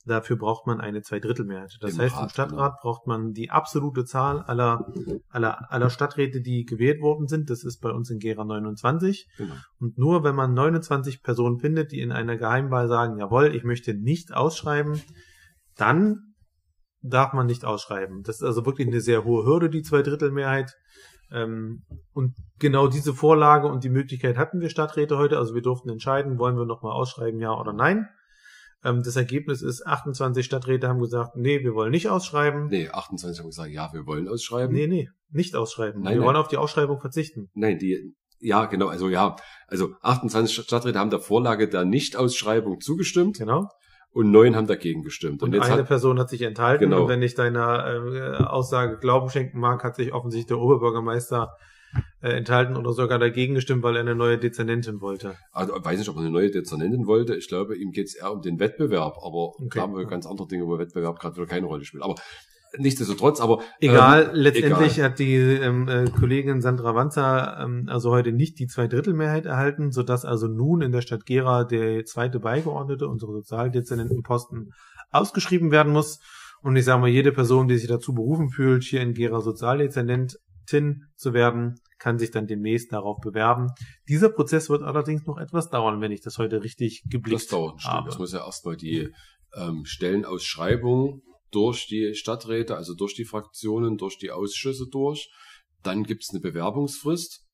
dafür braucht man eine Zweidrittelmehrheit. Das Im heißt, Rat, im Stadtrat genau. braucht man die absolute Zahl aller, aller, aller Stadträte, die gewählt worden sind. Das ist bei uns in Gera 29. Genau. Und nur wenn man 29 Personen findet, die in einer Geheimwahl sagen, jawohl, ich möchte nicht ausschreiben, dann darf man nicht ausschreiben. Das ist also wirklich eine sehr hohe Hürde, die Zweidrittelmehrheit. Ähm, und genau diese Vorlage und die Möglichkeit hatten wir Stadträte heute. Also wir durften entscheiden, wollen wir nochmal ausschreiben, ja oder nein. Ähm, das Ergebnis ist, 28 Stadträte haben gesagt, nee, wir wollen nicht ausschreiben. Nee, 28 haben gesagt, ja, wir wollen ausschreiben. Nee, nee, nicht ausschreiben. Nein, wir nein. wollen auf die Ausschreibung verzichten. Nein, die, ja, genau, also ja, also 28 Stadträte haben der Vorlage der Nichtausschreibung zugestimmt. Genau und neun haben dagegen gestimmt. Und, und eine hat, Person hat sich enthalten. Genau. Und wenn ich deiner äh, Aussage Glauben schenken mag, hat sich offensichtlich der Oberbürgermeister äh, enthalten oder sogar dagegen gestimmt, weil er eine neue Dezernentin wollte. Also weiß nicht, ob er eine neue Dezernentin wollte. Ich glaube, ihm geht es eher um den Wettbewerb, aber okay. da haben wir ganz andere Dinge, wo Wettbewerb gerade wieder keine Rolle spielt. Aber nichtsdestotrotz, aber egal. Ähm, letztendlich egal. hat die ähm, äh, Kollegin Sandra Wanzer ähm, also heute nicht die Zweidrittelmehrheit erhalten, so dass also nun in der Stadt Gera der zweite Beigeordnete, unsere Sozialdezernentenposten, ausgeschrieben werden muss. Und ich sage mal, jede Person, die sich dazu berufen fühlt, hier in Gera Sozialdezernentin zu werden, kann sich dann demnächst darauf bewerben. Dieser Prozess wird allerdings noch etwas dauern, wenn ich das heute richtig geblickt das dauert, habe. Das muss ja erstmal die ähm, Stellenausschreibung durch die Stadträte, also durch die Fraktionen, durch die Ausschüsse durch. Dann gibt's eine Bewerbungsfrist.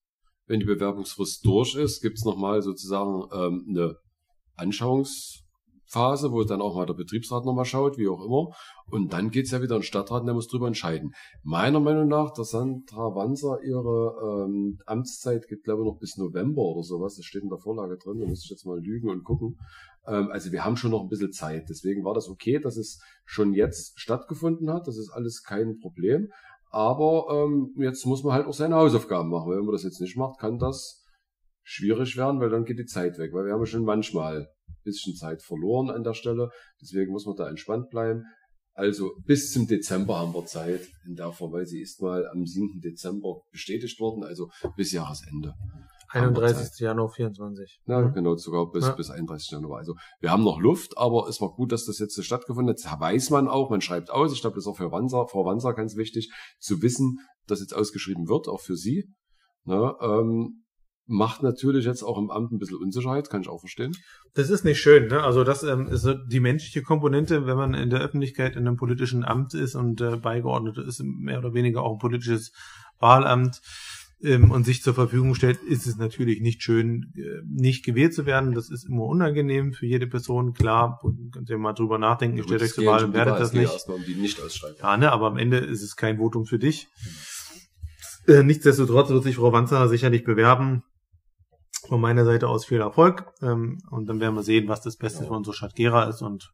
Wenn die Bewerbungsfrist durch ist, gibt's nochmal sozusagen ähm, eine Anschauungsphase, wo dann auch mal der Betriebsrat nochmal schaut, wie auch immer. Und dann geht's ja wieder in den Stadtrat und der muss drüber entscheiden. Meiner Meinung nach, dass Sandra Wanzer ihre ähm, Amtszeit geht, glaube ich, noch bis November oder sowas. Das steht in der Vorlage drin. Da müsste ich jetzt mal lügen und gucken. Ähm, also wir haben schon noch ein bisschen Zeit. Deswegen war das okay, dass es schon jetzt stattgefunden hat. Das ist alles kein Problem. Aber ähm, jetzt muss man halt auch seine Hausaufgaben machen. Wenn man das jetzt nicht macht, kann das schwierig werden, weil dann geht die Zeit weg. Weil wir haben schon manchmal ein bisschen Zeit verloren an der Stelle. Deswegen muss man da entspannt bleiben. Also bis zum Dezember haben wir Zeit in der Form, weil sie ist mal am 7. Dezember bestätigt worden, also bis Jahresende. 31. Januar 24. Ja, mhm. genau, sogar bis, ja. bis 31. Januar. Also wir haben noch Luft, aber es war gut, dass das jetzt so stattgefunden hat. Das weiß man auch, man schreibt aus. Ich glaube, das ist auch für Wanser, Frau Wanser ganz wichtig, zu wissen, dass jetzt ausgeschrieben wird, auch für Sie. Ne, ähm, macht natürlich jetzt auch im Amt ein bisschen Unsicherheit, kann ich auch verstehen. Das ist nicht schön, ne? Also das ähm, ist die menschliche Komponente, wenn man in der Öffentlichkeit in einem politischen Amt ist und äh, beigeordnet ist, mehr oder weniger auch ein politisches Wahlamt ähm, und sich zur Verfügung stellt, ist es natürlich nicht schön, äh, nicht gewählt zu werden. Das ist immer unangenehm für jede Person. Klar, könnt ihr mal drüber nachdenken, ihr stellt euch zur Wahl und werdet das nicht. Um die nicht ja, ne, aber am Ende ist es kein Votum für dich. Äh, nichtsdestotrotz wird sich Frau Wanzer sicherlich bewerben. Von meiner Seite aus viel Erfolg. Ähm, und dann werden wir sehen, was das Beste ja. für unsere Stadt Gera ist. Und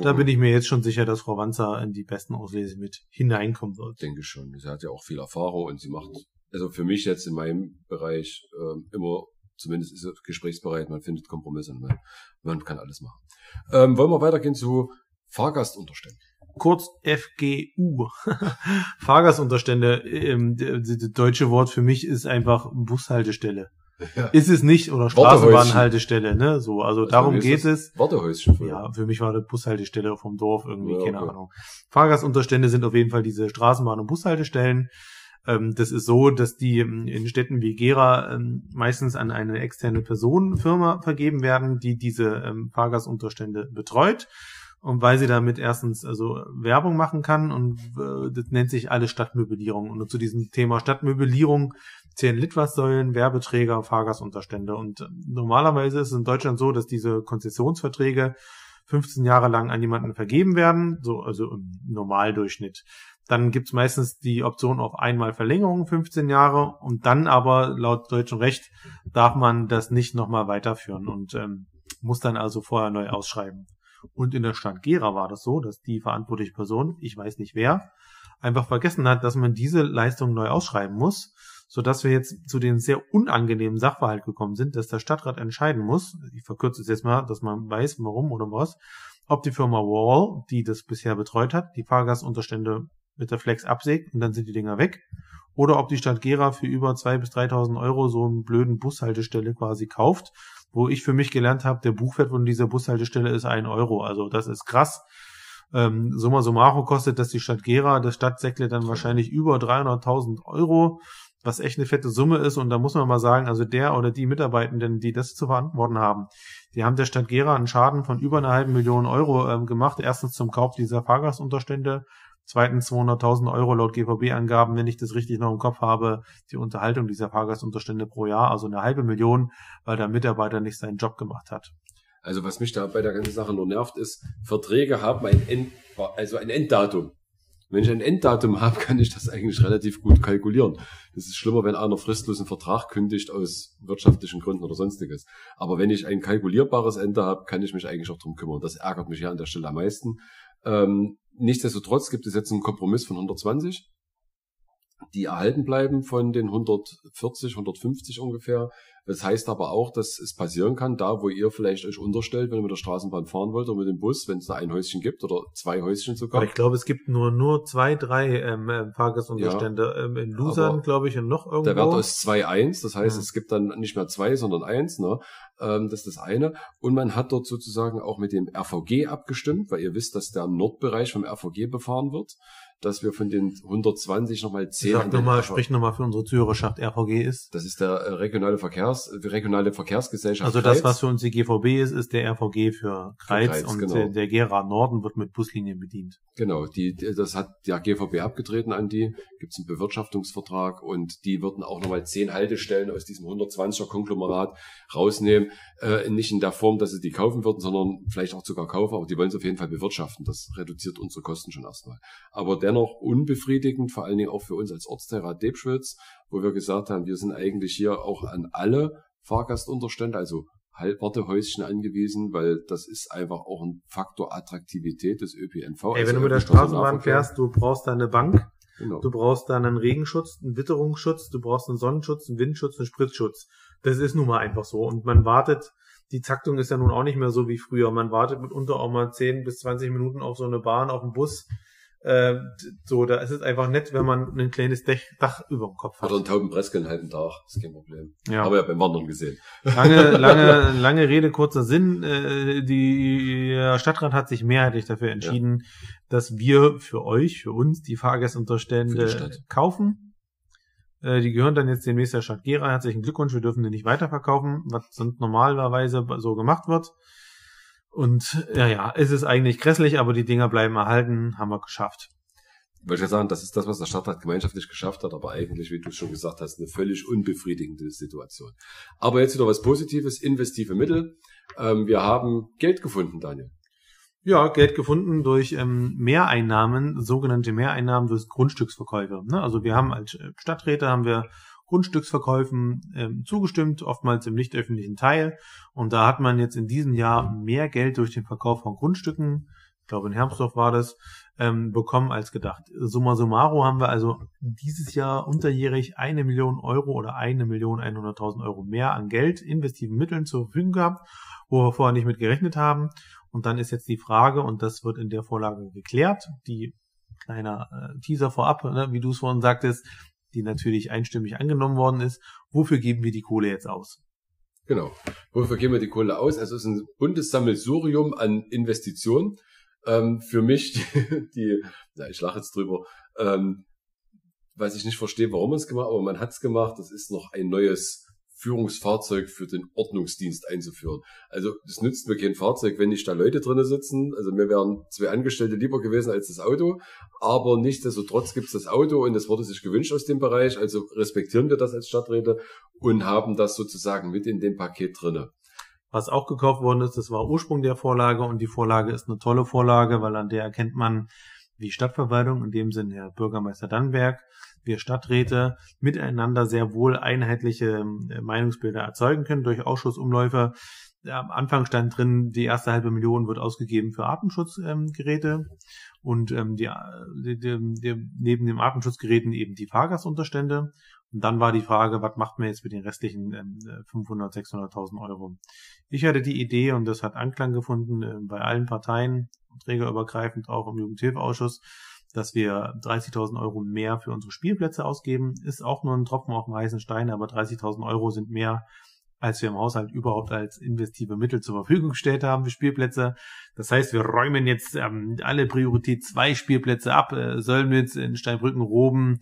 da bin ich mir jetzt schon sicher, dass Frau Wanzer in die besten Auslese mit hineinkommen wird. Denke schon. Sie hat ja auch viel Erfahrung und sie macht also für mich jetzt in meinem Bereich äh, immer, zumindest ist es gesprächsbereit, man findet Kompromisse, man, man kann alles machen. Ähm, wollen wir weitergehen zu Fahrgastunterständen? Kurz FGU. [laughs] Fahrgastunterstände. Ähm, das deutsche Wort für mich ist einfach Bushaltestelle. Ja. Ist es nicht oder Straßenbahnhaltestelle, ne? So, also Was darum geht es. Wartehäuschen. Für ja, für mich war das Bushaltestelle vom Dorf irgendwie, ja, keine okay. Ahnung. Fahrgastunterstände sind auf jeden Fall diese Straßenbahn- und Bushaltestellen. Ähm, das ist so, dass die ähm, in Städten wie Gera ähm, meistens an eine externe Personenfirma vergeben werden, die diese Fahrgastunterstände betreut. Und weil sie damit erstens also Werbung machen kann und äh, das nennt sich alle Stadtmöblierung. Und zu diesem Thema Stadtmöblierung zählen Litfaßsäulen, Werbeträger, Fahrgastunterstände. Und normalerweise ist es in Deutschland so, dass diese Konzessionsverträge 15 Jahre lang an jemanden vergeben werden, so also im Normaldurchschnitt. Dann gibt's meistens die Option auf einmal Verlängerung 15 Jahre und dann aber laut deutschem Recht darf man das nicht nochmal weiterführen und ähm, muss dann also vorher neu ausschreiben. Und in der Stadt Gera war das so, dass die verantwortliche Person, ich weiß nicht wer, einfach vergessen hat, dass man diese Leistung neu ausschreiben muss, so dass wir jetzt zu den sehr unangenehmen Sachverhalt gekommen sind, dass der Stadtrat entscheiden muss, ich verkürze es jetzt mal, dass man weiß, warum oder was, ob die Firma Wall, die das bisher betreut hat, die Fahrgastunterstände mit der Flex absägt und dann sind die Dinger weg. Oder ob die Stadt Gera für über 2.000 bis 3.000 Euro so einen blöden Bushaltestelle quasi kauft, wo ich für mich gelernt habe, der Buchwert von dieser Bushaltestelle ist ein Euro. Also das ist krass. Ähm, summa summarum kostet das die Stadt Gera, das Stadtsäckle dann wahrscheinlich über 300.000 Euro, was echt eine fette Summe ist. Und da muss man mal sagen, also der oder die Mitarbeitenden, die das zu verantworten haben, die haben der Stadt Gera einen Schaden von über einer halben Million Euro ähm, gemacht. Erstens zum Kauf dieser Fahrgastunterstände Zweitens 200.000 Euro laut GVB-Angaben, wenn ich das richtig noch im Kopf habe, die Unterhaltung dieser Fahrgastunterstände pro Jahr, also eine halbe Million, weil der Mitarbeiter nicht seinen Job gemacht hat. Also was mich da bei der ganzen Sache nur nervt, ist, Verträge haben ein, End, also ein Enddatum. Wenn ich ein Enddatum habe, [laughs] kann ich das eigentlich relativ gut kalkulieren. Das ist schlimmer, wenn einer fristlos einen Vertrag kündigt aus wirtschaftlichen Gründen oder sonstiges. Aber wenn ich ein kalkulierbares Ende habe, kann ich mich eigentlich auch drum kümmern. Das ärgert mich ja an der Stelle am meisten. Ähm, nichtsdestotrotz gibt es jetzt einen Kompromiss von 120, die erhalten bleiben von den 140, 150 ungefähr. Das heißt aber auch, dass es passieren kann, da wo ihr vielleicht euch unterstellt, wenn ihr mit der Straßenbahn fahren wollt oder mit dem Bus, wenn es da ein Häuschen gibt oder zwei Häuschen sogar. Aber ich glaube, es gibt nur nur zwei, drei ähm, äh, Fahrgastunterstände. Ja, ähm, in Lusern, glaube ich, und noch irgendwo. Der Wert ist 2-1, das heißt, mhm. es gibt dann nicht mehr zwei, sondern eins. Ne? Ähm, das ist das eine. Und man hat dort sozusagen auch mit dem RVG abgestimmt, weil ihr wisst, dass der Nordbereich vom RVG befahren wird dass wir von den 120 nochmal 10 Sag nochmal, sprich nochmal für unsere Zuhörerschaft RVG ist. Das ist der äh, regionale Verkehrs, regionale Verkehrsgesellschaft. Also das, was für uns die GVB ist, ist der RVG für Kreiz, für Kreiz und genau. der, der Gera Norden wird mit Buslinien bedient. Genau, die, das hat der GVB abgetreten an die, gibt es einen Bewirtschaftungsvertrag und die würden auch nochmal 10 Haltestellen aus diesem 120er Konglomerat rausnehmen. Äh, nicht in der Form, dass sie die kaufen würden, sondern vielleicht auch sogar kaufen, aber die wollen es auf jeden Fall bewirtschaften. Das reduziert unsere Kosten schon erstmal. Aber der dennoch unbefriedigend, vor allen Dingen auch für uns als Ortsteirat Debschwitz, wo wir gesagt haben, wir sind eigentlich hier auch an alle Fahrgastunterstände, also Wartehäuschen angewiesen, weil das ist einfach auch ein Faktor Attraktivität des ÖPNV. Ey, wenn also du mit der Straßenbahn fährst, du brauchst da eine Bank, Genau. Du brauchst dann einen Regenschutz, einen Witterungsschutz, du brauchst einen Sonnenschutz, einen Windschutz, einen Spritzschutz. Das ist nun mal einfach so. Und man wartet, die Taktung ist ja nun auch nicht mehr so wie früher. Man wartet mitunter auch mal 10 bis 20 Minuten auf so eine Bahn, auf einen Bus. Äh, so, da ist es einfach nett, wenn man ein kleines Dach, Dach über dem Kopf hat. Oder einen Taubenbreske einen halben Tag, ist kein Problem. Ja. Aber ja beim Wandern gesehen. Lange, [laughs] lange, lange Rede, kurzer Sinn. Äh, die Stadtrat hat sich mehrheitlich dafür entschieden, ja. dass wir für euch, für uns, die Fahrgastunterstände kaufen. Äh, die gehören dann jetzt demnächst der Stadt Gera. Herzlichen Glückwunsch, wir dürfen die nicht weiterverkaufen, was sonst normalerweise so gemacht wird. Und ja, ja, es ist eigentlich grässlich, aber die Dinger bleiben erhalten, haben wir geschafft. Wollte ich sagen, das ist das, was der Stadtrat gemeinschaftlich geschafft hat, aber eigentlich, wie du schon gesagt hast, eine völlig unbefriedigende Situation. Aber jetzt wieder was Positives, investive Mittel. Ähm, wir haben Geld gefunden, Daniel. Ja, Geld gefunden durch ähm, Mehreinnahmen, sogenannte Mehreinnahmen durch Grundstücksverkäufe. Ne? Also wir haben als äh, Stadträte haben wir Grundstücksverkäufen ähm, zugestimmt, oftmals im nicht öffentlichen Teil. Und da hat man jetzt in diesem Jahr mehr Geld durch den Verkauf von Grundstücken, ich glaube in Hermsdorf war das, ähm, bekommen als gedacht. Summa summarum haben wir also dieses Jahr unterjährig eine Million Euro oder eine Million 100.000 Euro mehr an Geld, investiven Mitteln zur Verfügung gehabt, wo wir vorher nicht mit gerechnet haben. Und dann ist jetzt die Frage, und das wird in der Vorlage geklärt, die kleiner äh, Teaser vorab, ne, wie du es vorhin sagtest, die natürlich einstimmig angenommen worden ist. Wofür geben wir die Kohle jetzt aus? Genau. Wofür geben wir die Kohle aus? Also es ist ein Bundessammelsurium an Investitionen. Ähm, für mich, die, [laughs] die, na, ich lache jetzt drüber, ähm, weiß ich nicht verstehe, warum man es gemacht, aber man hat es gemacht. Das ist noch ein neues Führungsfahrzeug für den Ordnungsdienst einzuführen. Also das nützt mir kein Fahrzeug, wenn nicht da Leute drinnen sitzen. Also mir wären zwei Angestellte lieber gewesen als das Auto. Aber nichtsdestotrotz gibt es das Auto und es wurde sich gewünscht aus dem Bereich. Also respektieren wir das als Stadträte und haben das sozusagen mit in dem Paket drinne. Was auch gekauft worden ist, das war Ursprung der Vorlage und die Vorlage ist eine tolle Vorlage, weil an der erkennt man, wie Stadtverwaltung, in dem Sinne Herr Bürgermeister Dannenberg, wir Stadträte miteinander sehr wohl einheitliche äh, Meinungsbilder erzeugen können durch Ausschussumläufe. Am Anfang stand drin, die erste halbe Million wird ausgegeben für Atemschutzgeräte ähm, und ähm, die, die, die, neben den Atemschutzgeräten eben die Fahrgastunterstände. Und dann war die Frage, was macht man jetzt mit den restlichen ähm, 500, 600.000 Euro? Ich hatte die Idee und das hat Anklang gefunden äh, bei allen Parteien, trägerübergreifend auch im Jugendhilfeausschuss, dass wir 30.000 Euro mehr für unsere Spielplätze ausgeben. Ist auch nur ein Tropfen auf dem heißen Stein, aber 30.000 Euro sind mehr, als wir im Haushalt überhaupt als investive Mittel zur Verfügung gestellt haben für Spielplätze. Das heißt, wir räumen jetzt ähm, alle Priorität zwei Spielplätze ab, äh, Söllnitz in Steinbrücken, Roben,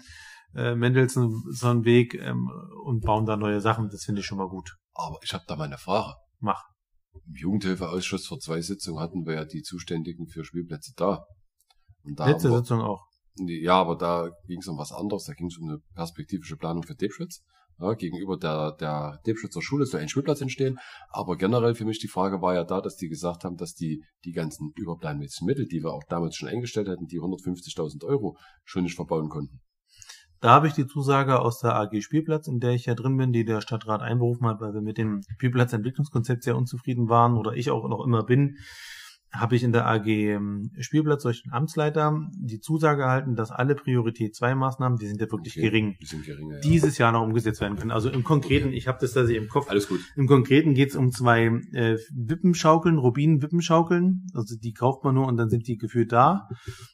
äh, Mendelssohn Weg ähm, und bauen da neue Sachen. Das finde ich schon mal gut. Aber ich habe da mal eine Frage. Mach. Im Jugendhilfeausschuss vor zwei Sitzungen hatten wir ja die Zuständigen für Spielplätze da. Letzte Sitzung auch. Ja, aber da ging es um was anderes. Da ging es um eine perspektivische Planung für Deebschütz. Ja, gegenüber der, der Deebschützer Schule soll ein Spielplatz entstehen. Aber generell für mich die Frage war ja da, dass die gesagt haben, dass die, die ganzen überplanmäßigen Mittel, die wir auch damals schon eingestellt hatten, die 150.000 Euro schon nicht verbauen konnten. Da habe ich die Zusage aus der AG Spielplatz, in der ich ja drin bin, die der Stadtrat einberufen hat, weil wir mit dem Spielplatzentwicklungskonzept sehr unzufrieden waren oder ich auch noch immer bin habe ich in der AG ähm, Spielplatz durch den Amtsleiter die Zusage erhalten, dass alle Priorität 2 Maßnahmen, die sind ja wirklich okay, gering, die sind geringer, ja. dieses Jahr noch umgesetzt werden können. Also im Konkreten, okay. ich habe das da im Kopf. Alles gut. Im Konkreten geht es um zwei äh, Wippenschaukeln, Rubinen-Wippenschaukeln. Also die kauft man nur und dann sind die gefühlt da.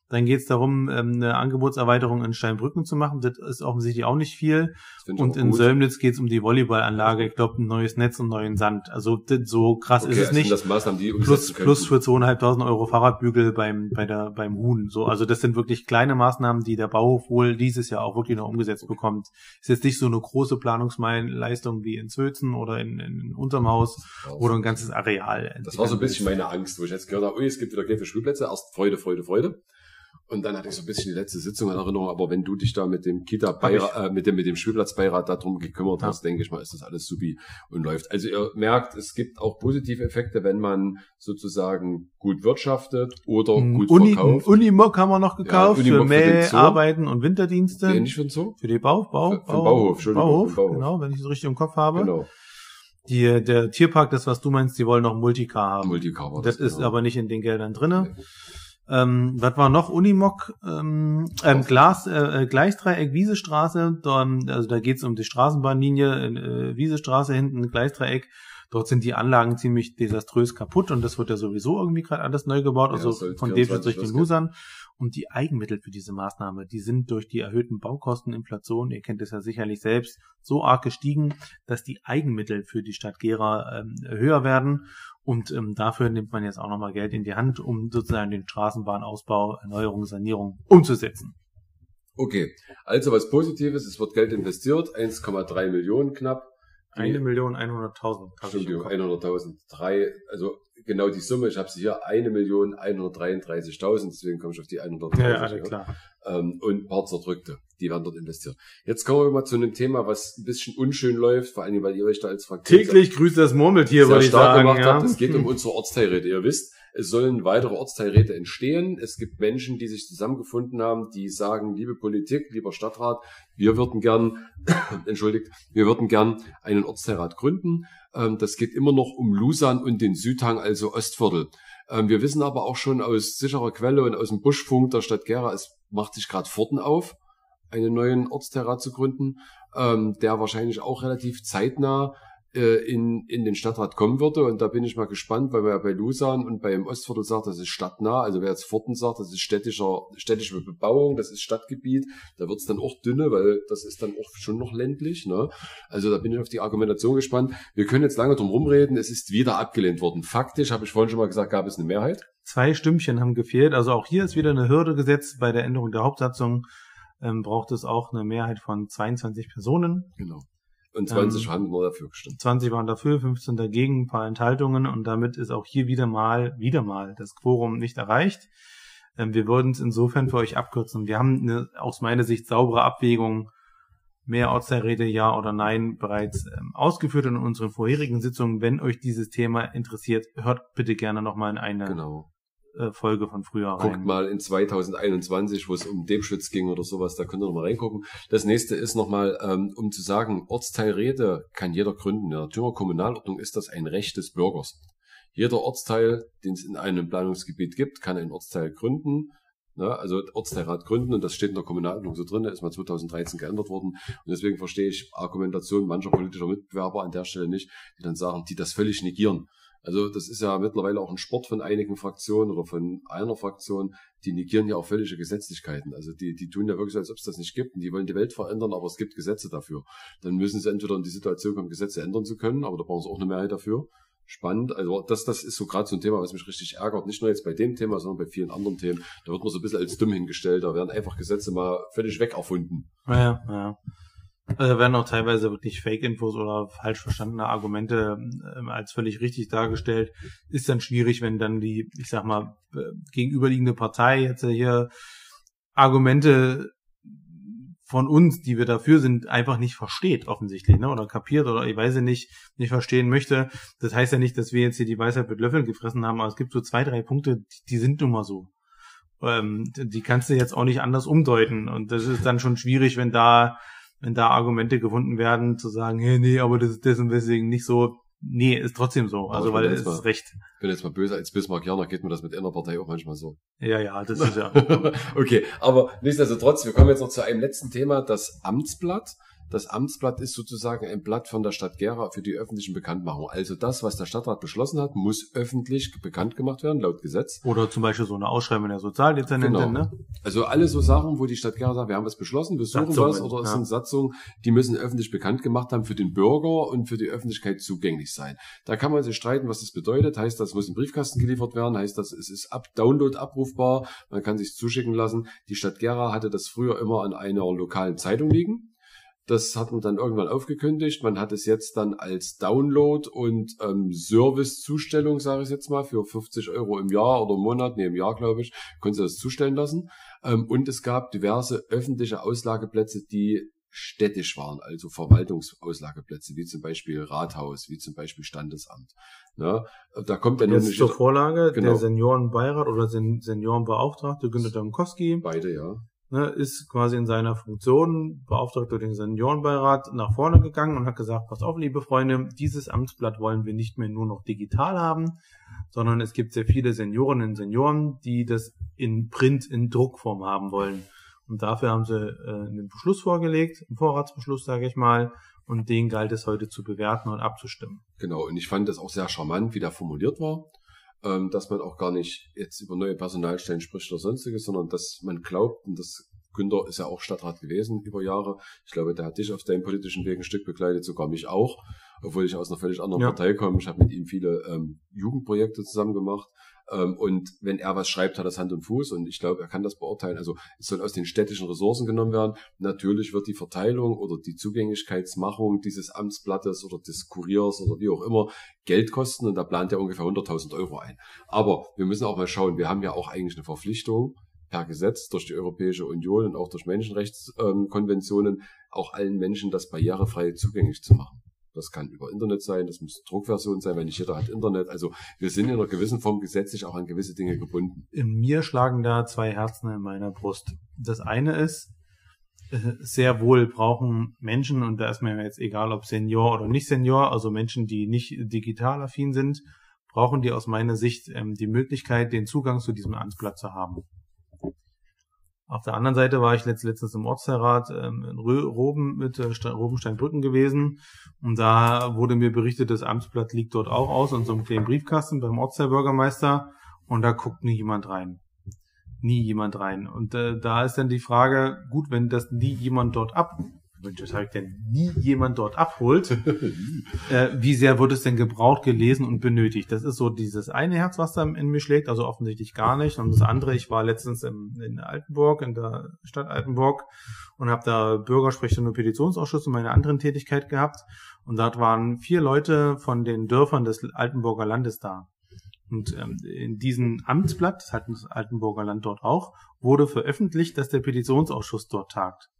Dann geht es darum, ähm, eine Angebotserweiterung in Steinbrücken zu machen. Das ist offensichtlich auch nicht viel. Und in Sömnitz geht es um die Volleyballanlage. Ich glaube, ein neues Netz und neuen Sand. Also so krass okay, ist es also nicht. Das Maßnahmen, die plus, plus für zweieinhalbtausend Euro Fahrradbügel beim, bei der, beim Huhn. So, also das sind wirklich kleine Maßnahmen, die der Bauhof wohl dieses Jahr auch wirklich noch umgesetzt bekommt. Ist jetzt nicht so eine große Planungsleistung wie in Zötzen oder in, in Untermaus oder ein ganzes Areal. Das war so ein bisschen meine Angst, wo ich jetzt gehört habe, oh, es gibt wieder Geld für Spielplätze. Erst Freude, Freude, Freude. Und dann hatte ich so ein bisschen die letzte Sitzung in Erinnerung, aber wenn du dich da mit dem Kita-Beirat, äh, mit dem, mit dem Spielplatzbeirat darum gekümmert ja. hast, denke ich mal, ist das alles supi und läuft. Also ihr merkt, es gibt auch positive Effekte, wenn man sozusagen gut wirtschaftet oder gut Uni, verkauft. Unimog haben wir noch gekauft ja, für Mäh, Arbeiten und Winterdienste. Nee, nicht für den Zoo? Für die Bau, Bau, für, für Bau, Bauhof, Entschuldigung. Bauhof, Bauhof, genau, wenn ich es richtig im Kopf habe. Genau. Die, der Tierpark, das was du meinst, die wollen noch Multicar haben. Multicar war das. Das ist genau. aber nicht in den Geldern drinnen. Nee. Ähm, was war noch? Unimog, ähm, ähm, Glas, äh, äh, Gleisdreieck, Wiesestraße. Da, also da geht's um die Straßenbahnlinie, äh, Wiesestraße hinten, Gleisdreieck. Dort sind die Anlagen ziemlich desaströs kaputt und das wird ja sowieso irgendwie gerade alles neu gebaut, also ja, von David Richtung Lusern. Und die Eigenmittel für diese Maßnahme, die sind durch die erhöhten Baukosten, Inflation, ihr kennt es ja sicherlich selbst, so arg gestiegen, dass die Eigenmittel für die Stadt Gera ähm, höher werden. Und ähm, dafür nimmt man jetzt auch nochmal Geld in die Hand, um sozusagen den Straßenbahnausbau, Erneuerung, Sanierung umzusetzen. Okay, also was Positives, es wird Geld investiert, 1,3 Millionen knapp. Eine Million 100.000. Entschuldigung, 100.000. Drei, also genau die Summe, ich habe sie hier, eine Million 133.000, deswegen komme ich auf die 130. Ja, ja, klar. Ähm, und ein paar zerdrückte, die werden dort investiert. Jetzt kommen wir mal zu einem Thema, was ein bisschen unschön läuft, vor allem, weil ihr euch da als Fraktion täglich grüßt das Murmeltier, würde ich sagen. Gemacht ja. habt. Es geht um unsere Ortsteilräte. Ihr wisst, es sollen weitere Ortsteilräte entstehen. Es gibt Menschen, die sich zusammengefunden haben, die sagen, liebe Politik, lieber Stadtrat, wir würden gern, [coughs] entschuldigt, wir würden gern einen Ortsteilrat gründen. Ähm, das geht immer noch um Lusan und den Südhang, also Ostviertel. Ähm, wir wissen aber auch schon aus sicherer Quelle und aus dem Buschfunk der Stadt Gera, es macht sich gerade Forten auf, einen neuen Ortsterrat zu gründen, ähm, der wahrscheinlich auch relativ zeitnah äh, in, in den Stadtrat kommen würde. Und da bin ich mal gespannt, weil man ja bei Lusan und beim Ostviertel sagt, das ist stadtnah. Also wer jetzt Forten sagt, das ist städtischer, städtische Bebauung, das ist Stadtgebiet, da wird's dann auch dünne, weil das ist dann auch schon noch ländlich. Ne? Also da bin ich auf die Argumentation gespannt. Wir können jetzt lange drum rumreden, es ist wieder abgelehnt worden. Faktisch, habe ich vorhin schon mal gesagt, gab es eine Mehrheit. Zwei Stimmchen haben gefehlt. Also auch hier ist wieder eine Hürde gesetzt. Bei der Änderung der Hauptsatzung ähm, braucht es auch eine Mehrheit von 22 Personen. Genau. Und 20 ähm, haben nur dafür gestimmt. 20 waren dafür, 15 dagegen, ein paar Enthaltungen und damit ist auch hier wieder mal, wieder mal das Quorum nicht erreicht. Ähm, wir würden es insofern für euch abkürzen. Wir haben eine aus meiner Sicht saubere Abwägung mehr Ortsteilräte ja oder nein bereits ähm, ausgeführt in unseren vorherigen Sitzungen. Wenn euch dieses Thema interessiert, hört bitte gerne nochmal in eine genau. Äh, Folge von früher rein. Guckt mal in 2021, wo es um Debschutz ging oder sowas, da könnt ihr noch mal reingucken. Das nächste ist nochmal, ähm, um zu sagen, Ortsteilräte kann jeder gründen. In der Thüringer Kommunalordnung ist das ein Recht des Bürgers. Jeder Ortsteil, den es in einem Planungsgebiet gibt, kann ein Ortsteil gründen. Ne, also Ortsteilrat gründen und das steht in der Kommunalordnung so drin, ist mal 2013 geändert worden und deswegen verstehe ich Argumentation mancher politischer Mitbewerber an der Stelle nicht, die dann sagen, die das völlig negieren. Also das ist ja mittlerweile auch ein Sport von einigen Fraktionen oder von einer Fraktion, die negieren ja auch völlige Gesetzlichkeiten. Also die, die tun ja wirklich so, als ob es das nicht gibt und die wollen die Welt verändern, aber es gibt Gesetze dafür. Dann müssen sie entweder in die Situation kommen, Gesetze ändern zu können, aber da brauchen sie auch eine Mehrheit dafür. Spannend. Also das, das ist so gerade so ein Thema, was mich richtig ärgert. Nicht nur jetzt bei dem Thema, sondern bei vielen anderen Themen. Da wird man so ein bisschen als dumm hingestellt. Da werden einfach Gesetze mal völlig weg erfunden. Ja, ja. Also werden auch teilweise wirklich Fake-Infos oder falsch verstandene Argumente äh, als völlig richtig dargestellt. Ist dann schwierig, wenn dann die, ich sag mal, äh, gegenüberliegende Partei jetzt hier Argumente von uns, die wir dafür sind, einfach nicht versteht, offensichtlich, ne? Oder kapiert oder ich weiß nicht, nicht verstehen möchte. Das heißt ja nicht, dass wir jetzt hier die Weisheit mit Löffeln gefressen haben, aber es gibt so zwei, drei Punkte, die, die sind nun mal so. Ähm, die kannst du jetzt auch nicht anders umdeuten. Und das ist dann schon schwierig, wenn da wenn da Argumente gefunden werden, zu sagen, hey, nee, aber das ist deswegen deswegen nicht so. Nee, ist trotzdem so. Also, weil es ist recht. Ich bin jetzt mal böse als Bismarck-Janer, geht mir das mit einer Partei auch manchmal so. Ja, ja, das ist ja. [laughs] okay, aber nichtsdestotrotz, wir kommen jetzt noch zu einem letzten Thema, das Amtsblatt. Das Amtsblatt ist sozusagen ein Blatt von der Stadt Gera für die öffentlichen Bekanntmachung. Also das, was der Stadtrat beschlossen hat, muss öffentlich bekannt gemacht werden, laut Gesetz. Oder zum Beispiel so eine Ausschreibung der Sozialdezernentin, genau. ne? Also alle so Sachen, wo die Stadt Gera sagt, wir haben was beschlossen, wir suchen Satzungen, was, oder es ja. sind Satzungen, die müssen öffentlich bekannt gemacht haben für den Bürger und für die Öffentlichkeit zugänglich sein. Da kann man sich streiten, was das bedeutet. Heißt das, muss im Briefkasten geliefert werden? Heißt das, es ist ab Download abrufbar? Man kann sich zuschicken lassen. Die Stadt Gera hatte das früher immer an einer lokalen Zeitung liegen. Das hat man dann irgendwann aufgekündigt. Man hat es jetzt dann als Download und ähm, Servicezustellung, sage ich jetzt mal, für 50 Euro im Jahr oder im Monat, nee, im Jahr glaube ich, können Sie das zustellen lassen. Ähm, und es gab diverse öffentliche Auslageplätze, die städtisch waren, also Verwaltungsauslageplätze, wie zum Beispiel Rathaus, wie zum Beispiel Standesamt. Ja, da kommt nun nicht zur Vorlage genau. der Seniorenbeirat oder Sen Seniorenbeauftragte Günter Domkowski. Beide, ja ne, ist quasi in seiner Funktion, beauftragt durch den Seniorenbeirat, nach vorne gegangen und hat gesagt, pass auf, liebe Freunde, dieses Amtsblatt wollen wir nicht mehr nur noch digital haben, sondern es gibt sehr viele Seniorinnen und Senioren, die das in Print, in Druckform haben wollen. Und dafür haben sie äh, einen Beschluss vorgelegt, einen Vorratsbeschluss, sage ich mal, und den galt es heute zu bewerten und abzustimmen. Genau, und ich fand das auch sehr charmant, wie der formuliert war ähm, dass man auch gar nicht jetzt über neue Personalstellen spricht oder sonstiges, sondern dass man glaubt, und das Günther ist ja auch Stadtrat gewesen über Jahre. Ich glaube, der hat dich auf deinem politischen Weg ein Stück begleitet, sogar mich auch, obwohl ich aus einer völlig anderen ja. Partei komme. Ich habe mit ihm viele ähm, Jugendprojekte zusammen gemacht. Ähm, und wenn er was schreibt, hat das Hand und Fuß und ich glaube, er kann das beurteilen. Also es soll aus den städtischen Ressourcen genommen werden. Natürlich wird die Verteilung oder die Zugänglichkeitsmachung dieses Amtsblattes oder des Kuriers oder wie auch immer Geld kosten und da plant er ungefähr 100.000 Euro ein. Aber wir müssen auch mal schauen, wir haben ja auch eigentlich eine Verpflichtung, per Gesetz durch die Europäische Union und auch durch Menschenrechtskonventionen auch allen Menschen das barrierefrei zugänglich zu machen. Das kann über Internet sein, das muss Druckversion sein, weil nicht jeder hat Internet. Also wir sind in einer gewissen Form gesetzlich auch an gewisse Dinge gebunden. In mir schlagen da zwei Herzen in meiner Brust. Das eine ist, äh, sehr wohl brauchen Menschen, und da ist mir jetzt egal, ob Senior oder nicht Senior, also Menschen, die nicht digital affin sind, brauchen die aus meiner Sicht ähm, die Möglichkeit, den Zugang zu diesem Amtsblatt zu haben. Auf der anderen Seite war ich letztens im Ortsherrat ähm, in Roben mit äh, Robensteinbrücken gewesen und da wurde mir berichtet, das Amtsblatt liegt dort auch aus in so einem kleinen Briefkasten beim Ortsherrbürgermeister und da guckt nie jemand rein. Nie jemand rein. Und äh, da ist dann die Frage, gut, wenn das nie jemand dort ab Das habe denn nie jemand dort abholt. [laughs] äh, wie sehr wird es denn gebraucht, gelesen und benötigt? Das ist so dieses eine Herz, was da in mir schlägt, also offensichtlich gar nicht. Und das andere, ich war letztens im, in Altenburg, in der Stadt Altenburg und habe da Bürgersprechstunde und Petitionsausschuss und meine anderen Tätigkeit gehabt. Und dort waren vier Leute von den Dörfern des Altenburger Landes da. Und ähm, in diesem Amtsblatt, das hat das Altenburger Land dort auch, wurde veröffentlicht, dass der Petitionsausschuss dort tagt.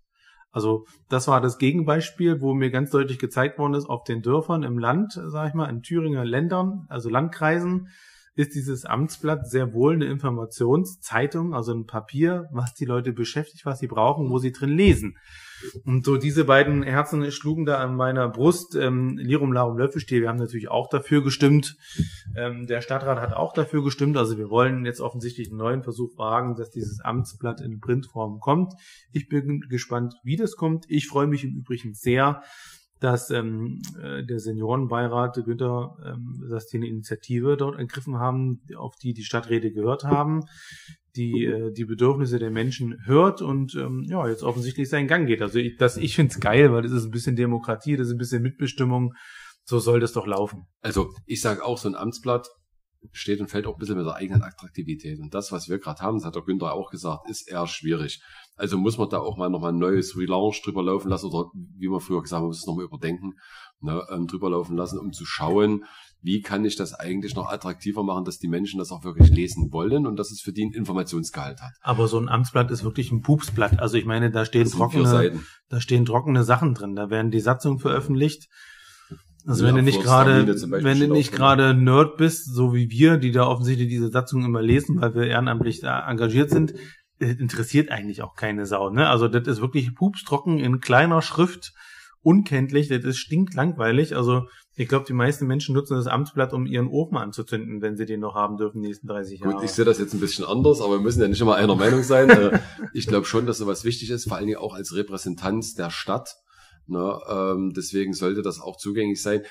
Also das war das Gegenbeispiel, wo mir ganz deutlich gezeigt worden ist, auf den Dörfern im Land, sag ich mal, in Thüringer Ländern, also Landkreisen, ist dieses Amtsblatt sehr wohl eine Informationszeitung, also ein Papier, was die Leute beschäftigt, was sie brauchen, wo sie drin lesen. Und so diese beiden Herzen schlugen da an meiner Brust. Ähm, Lirum Larum Löffelstiel, wir haben natürlich auch dafür gestimmt. Ähm, der Stadtrat hat auch dafür gestimmt. Also wir wollen jetzt offensichtlich einen neuen Versuch wagen, dass dieses Amtsblatt in Printform kommt. Ich bin gespannt, wie das kommt. Ich freue mich im Übrigen sehr, dass ähm, äh, der Seniorenbeirat Günther, ähm, dass die eine Initiative dort ergriffen haben, auf die die Stadträte gehört haben, die äh, die Bedürfnisse der Menschen hört und ähm, ja jetzt offensichtlich seinen Gang geht. Also ich, das, ich finde es geil, weil das ist ein bisschen Demokratie, das ist ein bisschen Mitbestimmung. So soll das doch laufen. Also ich sage auch, so ein Amtsblatt steht und fällt auch ein bisschen mit der eigenen Attraktivität. Und das, was wir gerade haben, das hat der Günther auch gesagt, ist eher schwierig. Also muss man da auch mal nochmal ein neues Relaunch drüber laufen lassen oder wie man früher gesagt hat, man muss es nochmal überdenken, ne, ähm, drüber laufen lassen, um zu schauen, wie kann ich das eigentlich noch attraktiver machen, dass die Menschen das auch wirklich lesen wollen und dass es für die einen Informationsgehalt hat. Aber so ein Amtsblatt ist wirklich ein Pupsblatt. Also ich meine, da stehen trockene, da stehen trockene Sachen drin. Da werden die Satzungen veröffentlicht. Also ja, wenn du nicht gerade, wenn du nicht gerade Nerd bist, so wie wir, die da offensichtlich diese Satzungen immer lesen, weil wir ehrenamtlich engagiert sind, äh, interessiert eigentlich auch keine Sau. Ne? Also das ist wirklich pupstrocken in kleiner Schrift, unkenntlich, das ist stinklangweilig. Also ich glaube, die meisten Menschen nutzen das Amtsblatt, um ihren Ofen anzuzünden, wenn sie den noch haben dürfen, die nächsten 30 Jahre. Gut, ich sehe das jetzt ein bisschen anders, aber wir müssen ja nicht immer einer Meinung sein. Äh, ich glaube schon, dass sowas wichtig ist, vor allen Dingen auch als Repräsentanz der Stadt. Ne? Ähm, deswegen sollte das auch zugänglich sein.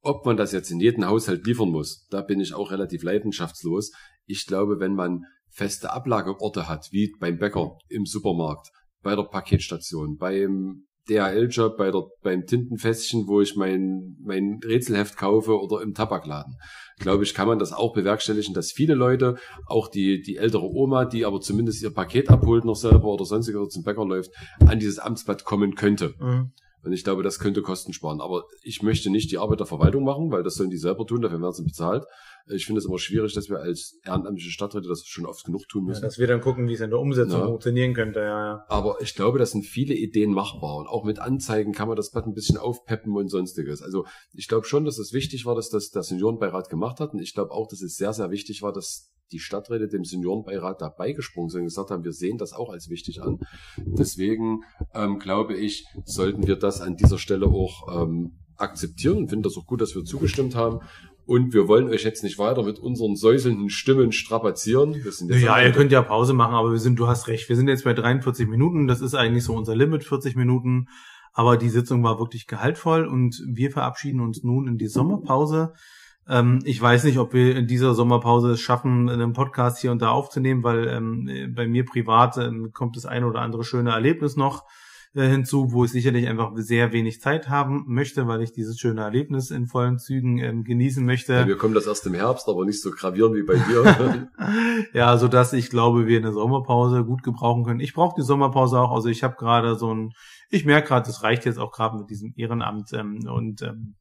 Ob man das jetzt in jeden Haushalt liefern muss, da bin ich auch relativ leidenschaftslos. Ich glaube, wenn man feste Ablageorte hat, wie beim Bäcker, im Supermarkt, bei der Paketstation, beim DHL-Job, bei der, beim Tintenfässchen, wo ich mein, mein Rätselheft kaufe oder im Tabakladen. Glaube ich, kann man das auch bewerkstelligen, dass viele Leute, auch die, die ältere Oma, die aber zumindest ihr Paket abholt noch selber oder sonstiges oder zum Bäcker läuft, an dieses Amtsblatt kommen könnte. Mhm. Und ich glaube, das könnte Kosten sparen. Aber ich möchte nicht die Arbeit der Verwaltung machen, weil das sollen die selber tun, dafür werden sie bezahlt. Ich finde es immer schwierig, dass wir als ehrenamtliche Stadträte das schon oft genug tun müssen. Ja, dass wir dann gucken, wie es in der Umsetzung ja. funktionieren könnte, ja, ja. Aber ich glaube, das sind viele Ideen machbar. Und auch mit Anzeigen kann man das Blatt ein bisschen aufpeppen und sonstiges. Also ich glaube schon, dass es wichtig war, dass das der Seniorenbeirat gemacht hat. Und ich glaube auch, dass es sehr, sehr wichtig war, dass die Stadträte dem Seniorenbeirat dabei gesprungen sind und gesagt haben, wir sehen das auch als wichtig an. Deswegen ähm, glaube ich, sollten wir das an dieser Stelle auch ähm, akzeptieren und finde das auch gut, dass wir zugestimmt haben. Und wir wollen euch jetzt nicht weiter mit unseren säuselnden Stimmen strapazieren. Wir sind jetzt ja, ihr könnt ja Pause machen, aber wir sind, du hast recht, wir sind jetzt bei 43 Minuten. Das ist eigentlich so unser Limit, 40 Minuten. Aber die Sitzung war wirklich gehaltvoll und wir verabschieden uns nun in die Sommerpause. Ähm, ich weiß nicht, ob wir in dieser Sommerpause es schaffen, einen Podcast hier und da aufzunehmen, weil ähm, bei mir privat ähm, kommt das eine oder andere schöne Erlebnis noch äh, hinzu, wo ich sicherlich einfach sehr wenig Zeit haben möchte, weil ich dieses schöne Erlebnis in vollen Zügen ähm, genießen möchte. Ja, wir kommen das erst im Herbst, aber nicht so gravierend wie bei dir. [laughs] ja, so dass ich glaube, wir eine Sommerpause gut gebrauchen können. Ich brauche die Sommerpause auch, also ich habe gerade so ein, ich merke gerade, das reicht jetzt auch gerade mit diesem Ehrenamt ähm, und ähm,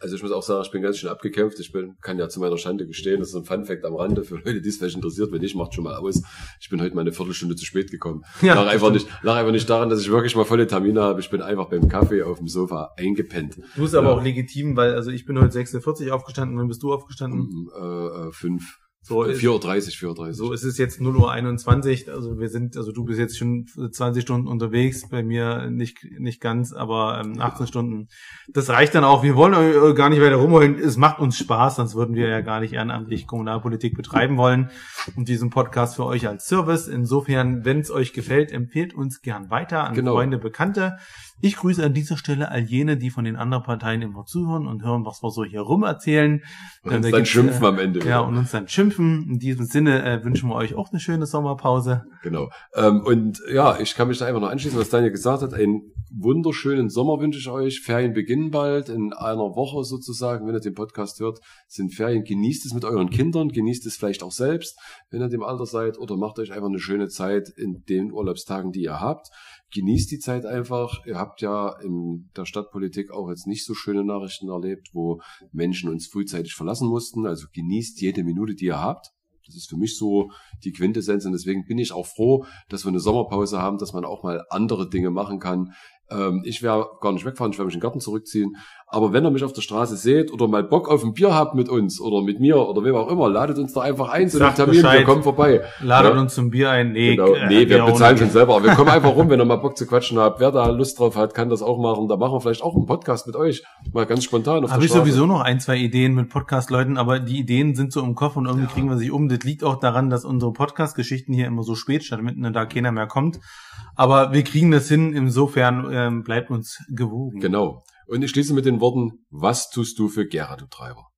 also ich muss auch sagen, ich bin ganz schön abgekämpft. Ich bin, kann ja zu meiner Schande gestehen, das ist ein Funfact am Rande für Leute, die es vielleicht interessiert. Wenn nicht, macht schon mal aus. Ich bin heute mal eine Viertelstunde zu spät gekommen. [laughs] Ja, lag, einfach nicht, lag einfach nicht daran, dass ich wirklich mal volle Termine habe. Ich bin einfach beim Kaffee auf dem Sofa eingepennt. Du bist aber auch legitim, weil also ich bin heute 46 aufgestanden. Wann bist du aufgestanden? Äh, äh, fünf. So 4.30 Uhr, 4.30 Uhr. So ist es jetzt 0 Uhr 21. Also wir sind, also du bist jetzt schon 20 Stunden unterwegs, bei mir nicht, nicht ganz, aber ähm, 18 Stunden. Das reicht dann auch. Wir wollen äh, gar nicht weiter rumholen. Es macht uns Spaß, sonst würden wir ja gar nicht ehrenamtlich Kommunalpolitik betreiben wollen. Und diesen Podcast für euch als Service. Insofern, wenn es euch gefällt, empfehlt uns gern weiter an genau. Freunde, Bekannte. Ich grüße an dieser Stelle all jene, die von den anderen Parteien immer zuhören und hören, was wir so hier rum erzählen. Und uns dann schimpfen äh, am Ende. Ja, und uns dann schimpfen. In diesem Sinne äh, wünschen wir euch auch eine schöne Sommerpause. Genau. Ähm, und ja, ich kann mich da einfach noch anschließen, was Daniel gesagt hat. Einen wunderschönen Sommer wünsche ich euch. Ferien beginnen bald, in einer Woche sozusagen. Wenn ihr den Podcast hört, sind Ferien. Genießt es mit euren Kindern, genießt es vielleicht auch selbst, wenn ihr dem Alter seid, oder macht euch einfach eine schöne Zeit in den Urlaubstagen, die ihr habt genießt die Zeit einfach. Ihr habt ja in der Stadtpolitik auch jetzt nicht so schöne Nachrichten erlebt, wo Menschen uns frühzeitig verlassen mussten. Also genießt jede Minute, die ihr habt. Das ist für mich so die Quintessenz und deswegen bin ich auch froh, dass wir eine Sommerpause haben, dass man auch mal andere Dinge machen kann. Ähm, ich werde gar nicht wegfahren, ich werde mich in den Garten zurückziehen. Aber wenn ihr mich auf der Straße seht oder mal Bock auf ein Bier habt mit uns oder mit mir oder wem auch immer, ladet uns da einfach ein zu einem Termin, Bescheid. wir kommen vorbei. Ladet ja? uns zum Bier ein. Nee, genau. Äh, nee wir bezahlen schon selber. Aber wir kommen einfach rum, wenn [laughs] ihr mal Bock zu quatschen habt. Wer da Lust drauf hat, kann das auch machen. Da machen wir vielleicht auch einen Podcast mit euch. Mal ganz spontan auf Habe ich sowieso noch ein, zwei Ideen mit Podcast-Leuten, aber die Ideen sind so im Kopf und irgendwie ja. kriegen wir sich um. Das liegt auch daran, dass unsere Podcast-Geschichten hier immer so spät stattfinden und da keiner mehr kommt. Aber wir kriegen das hin. Insofern ähm, bleibt uns gewogen. Genau. Und ich schließe mit den Worten, was tust du für Gera, du Treiber?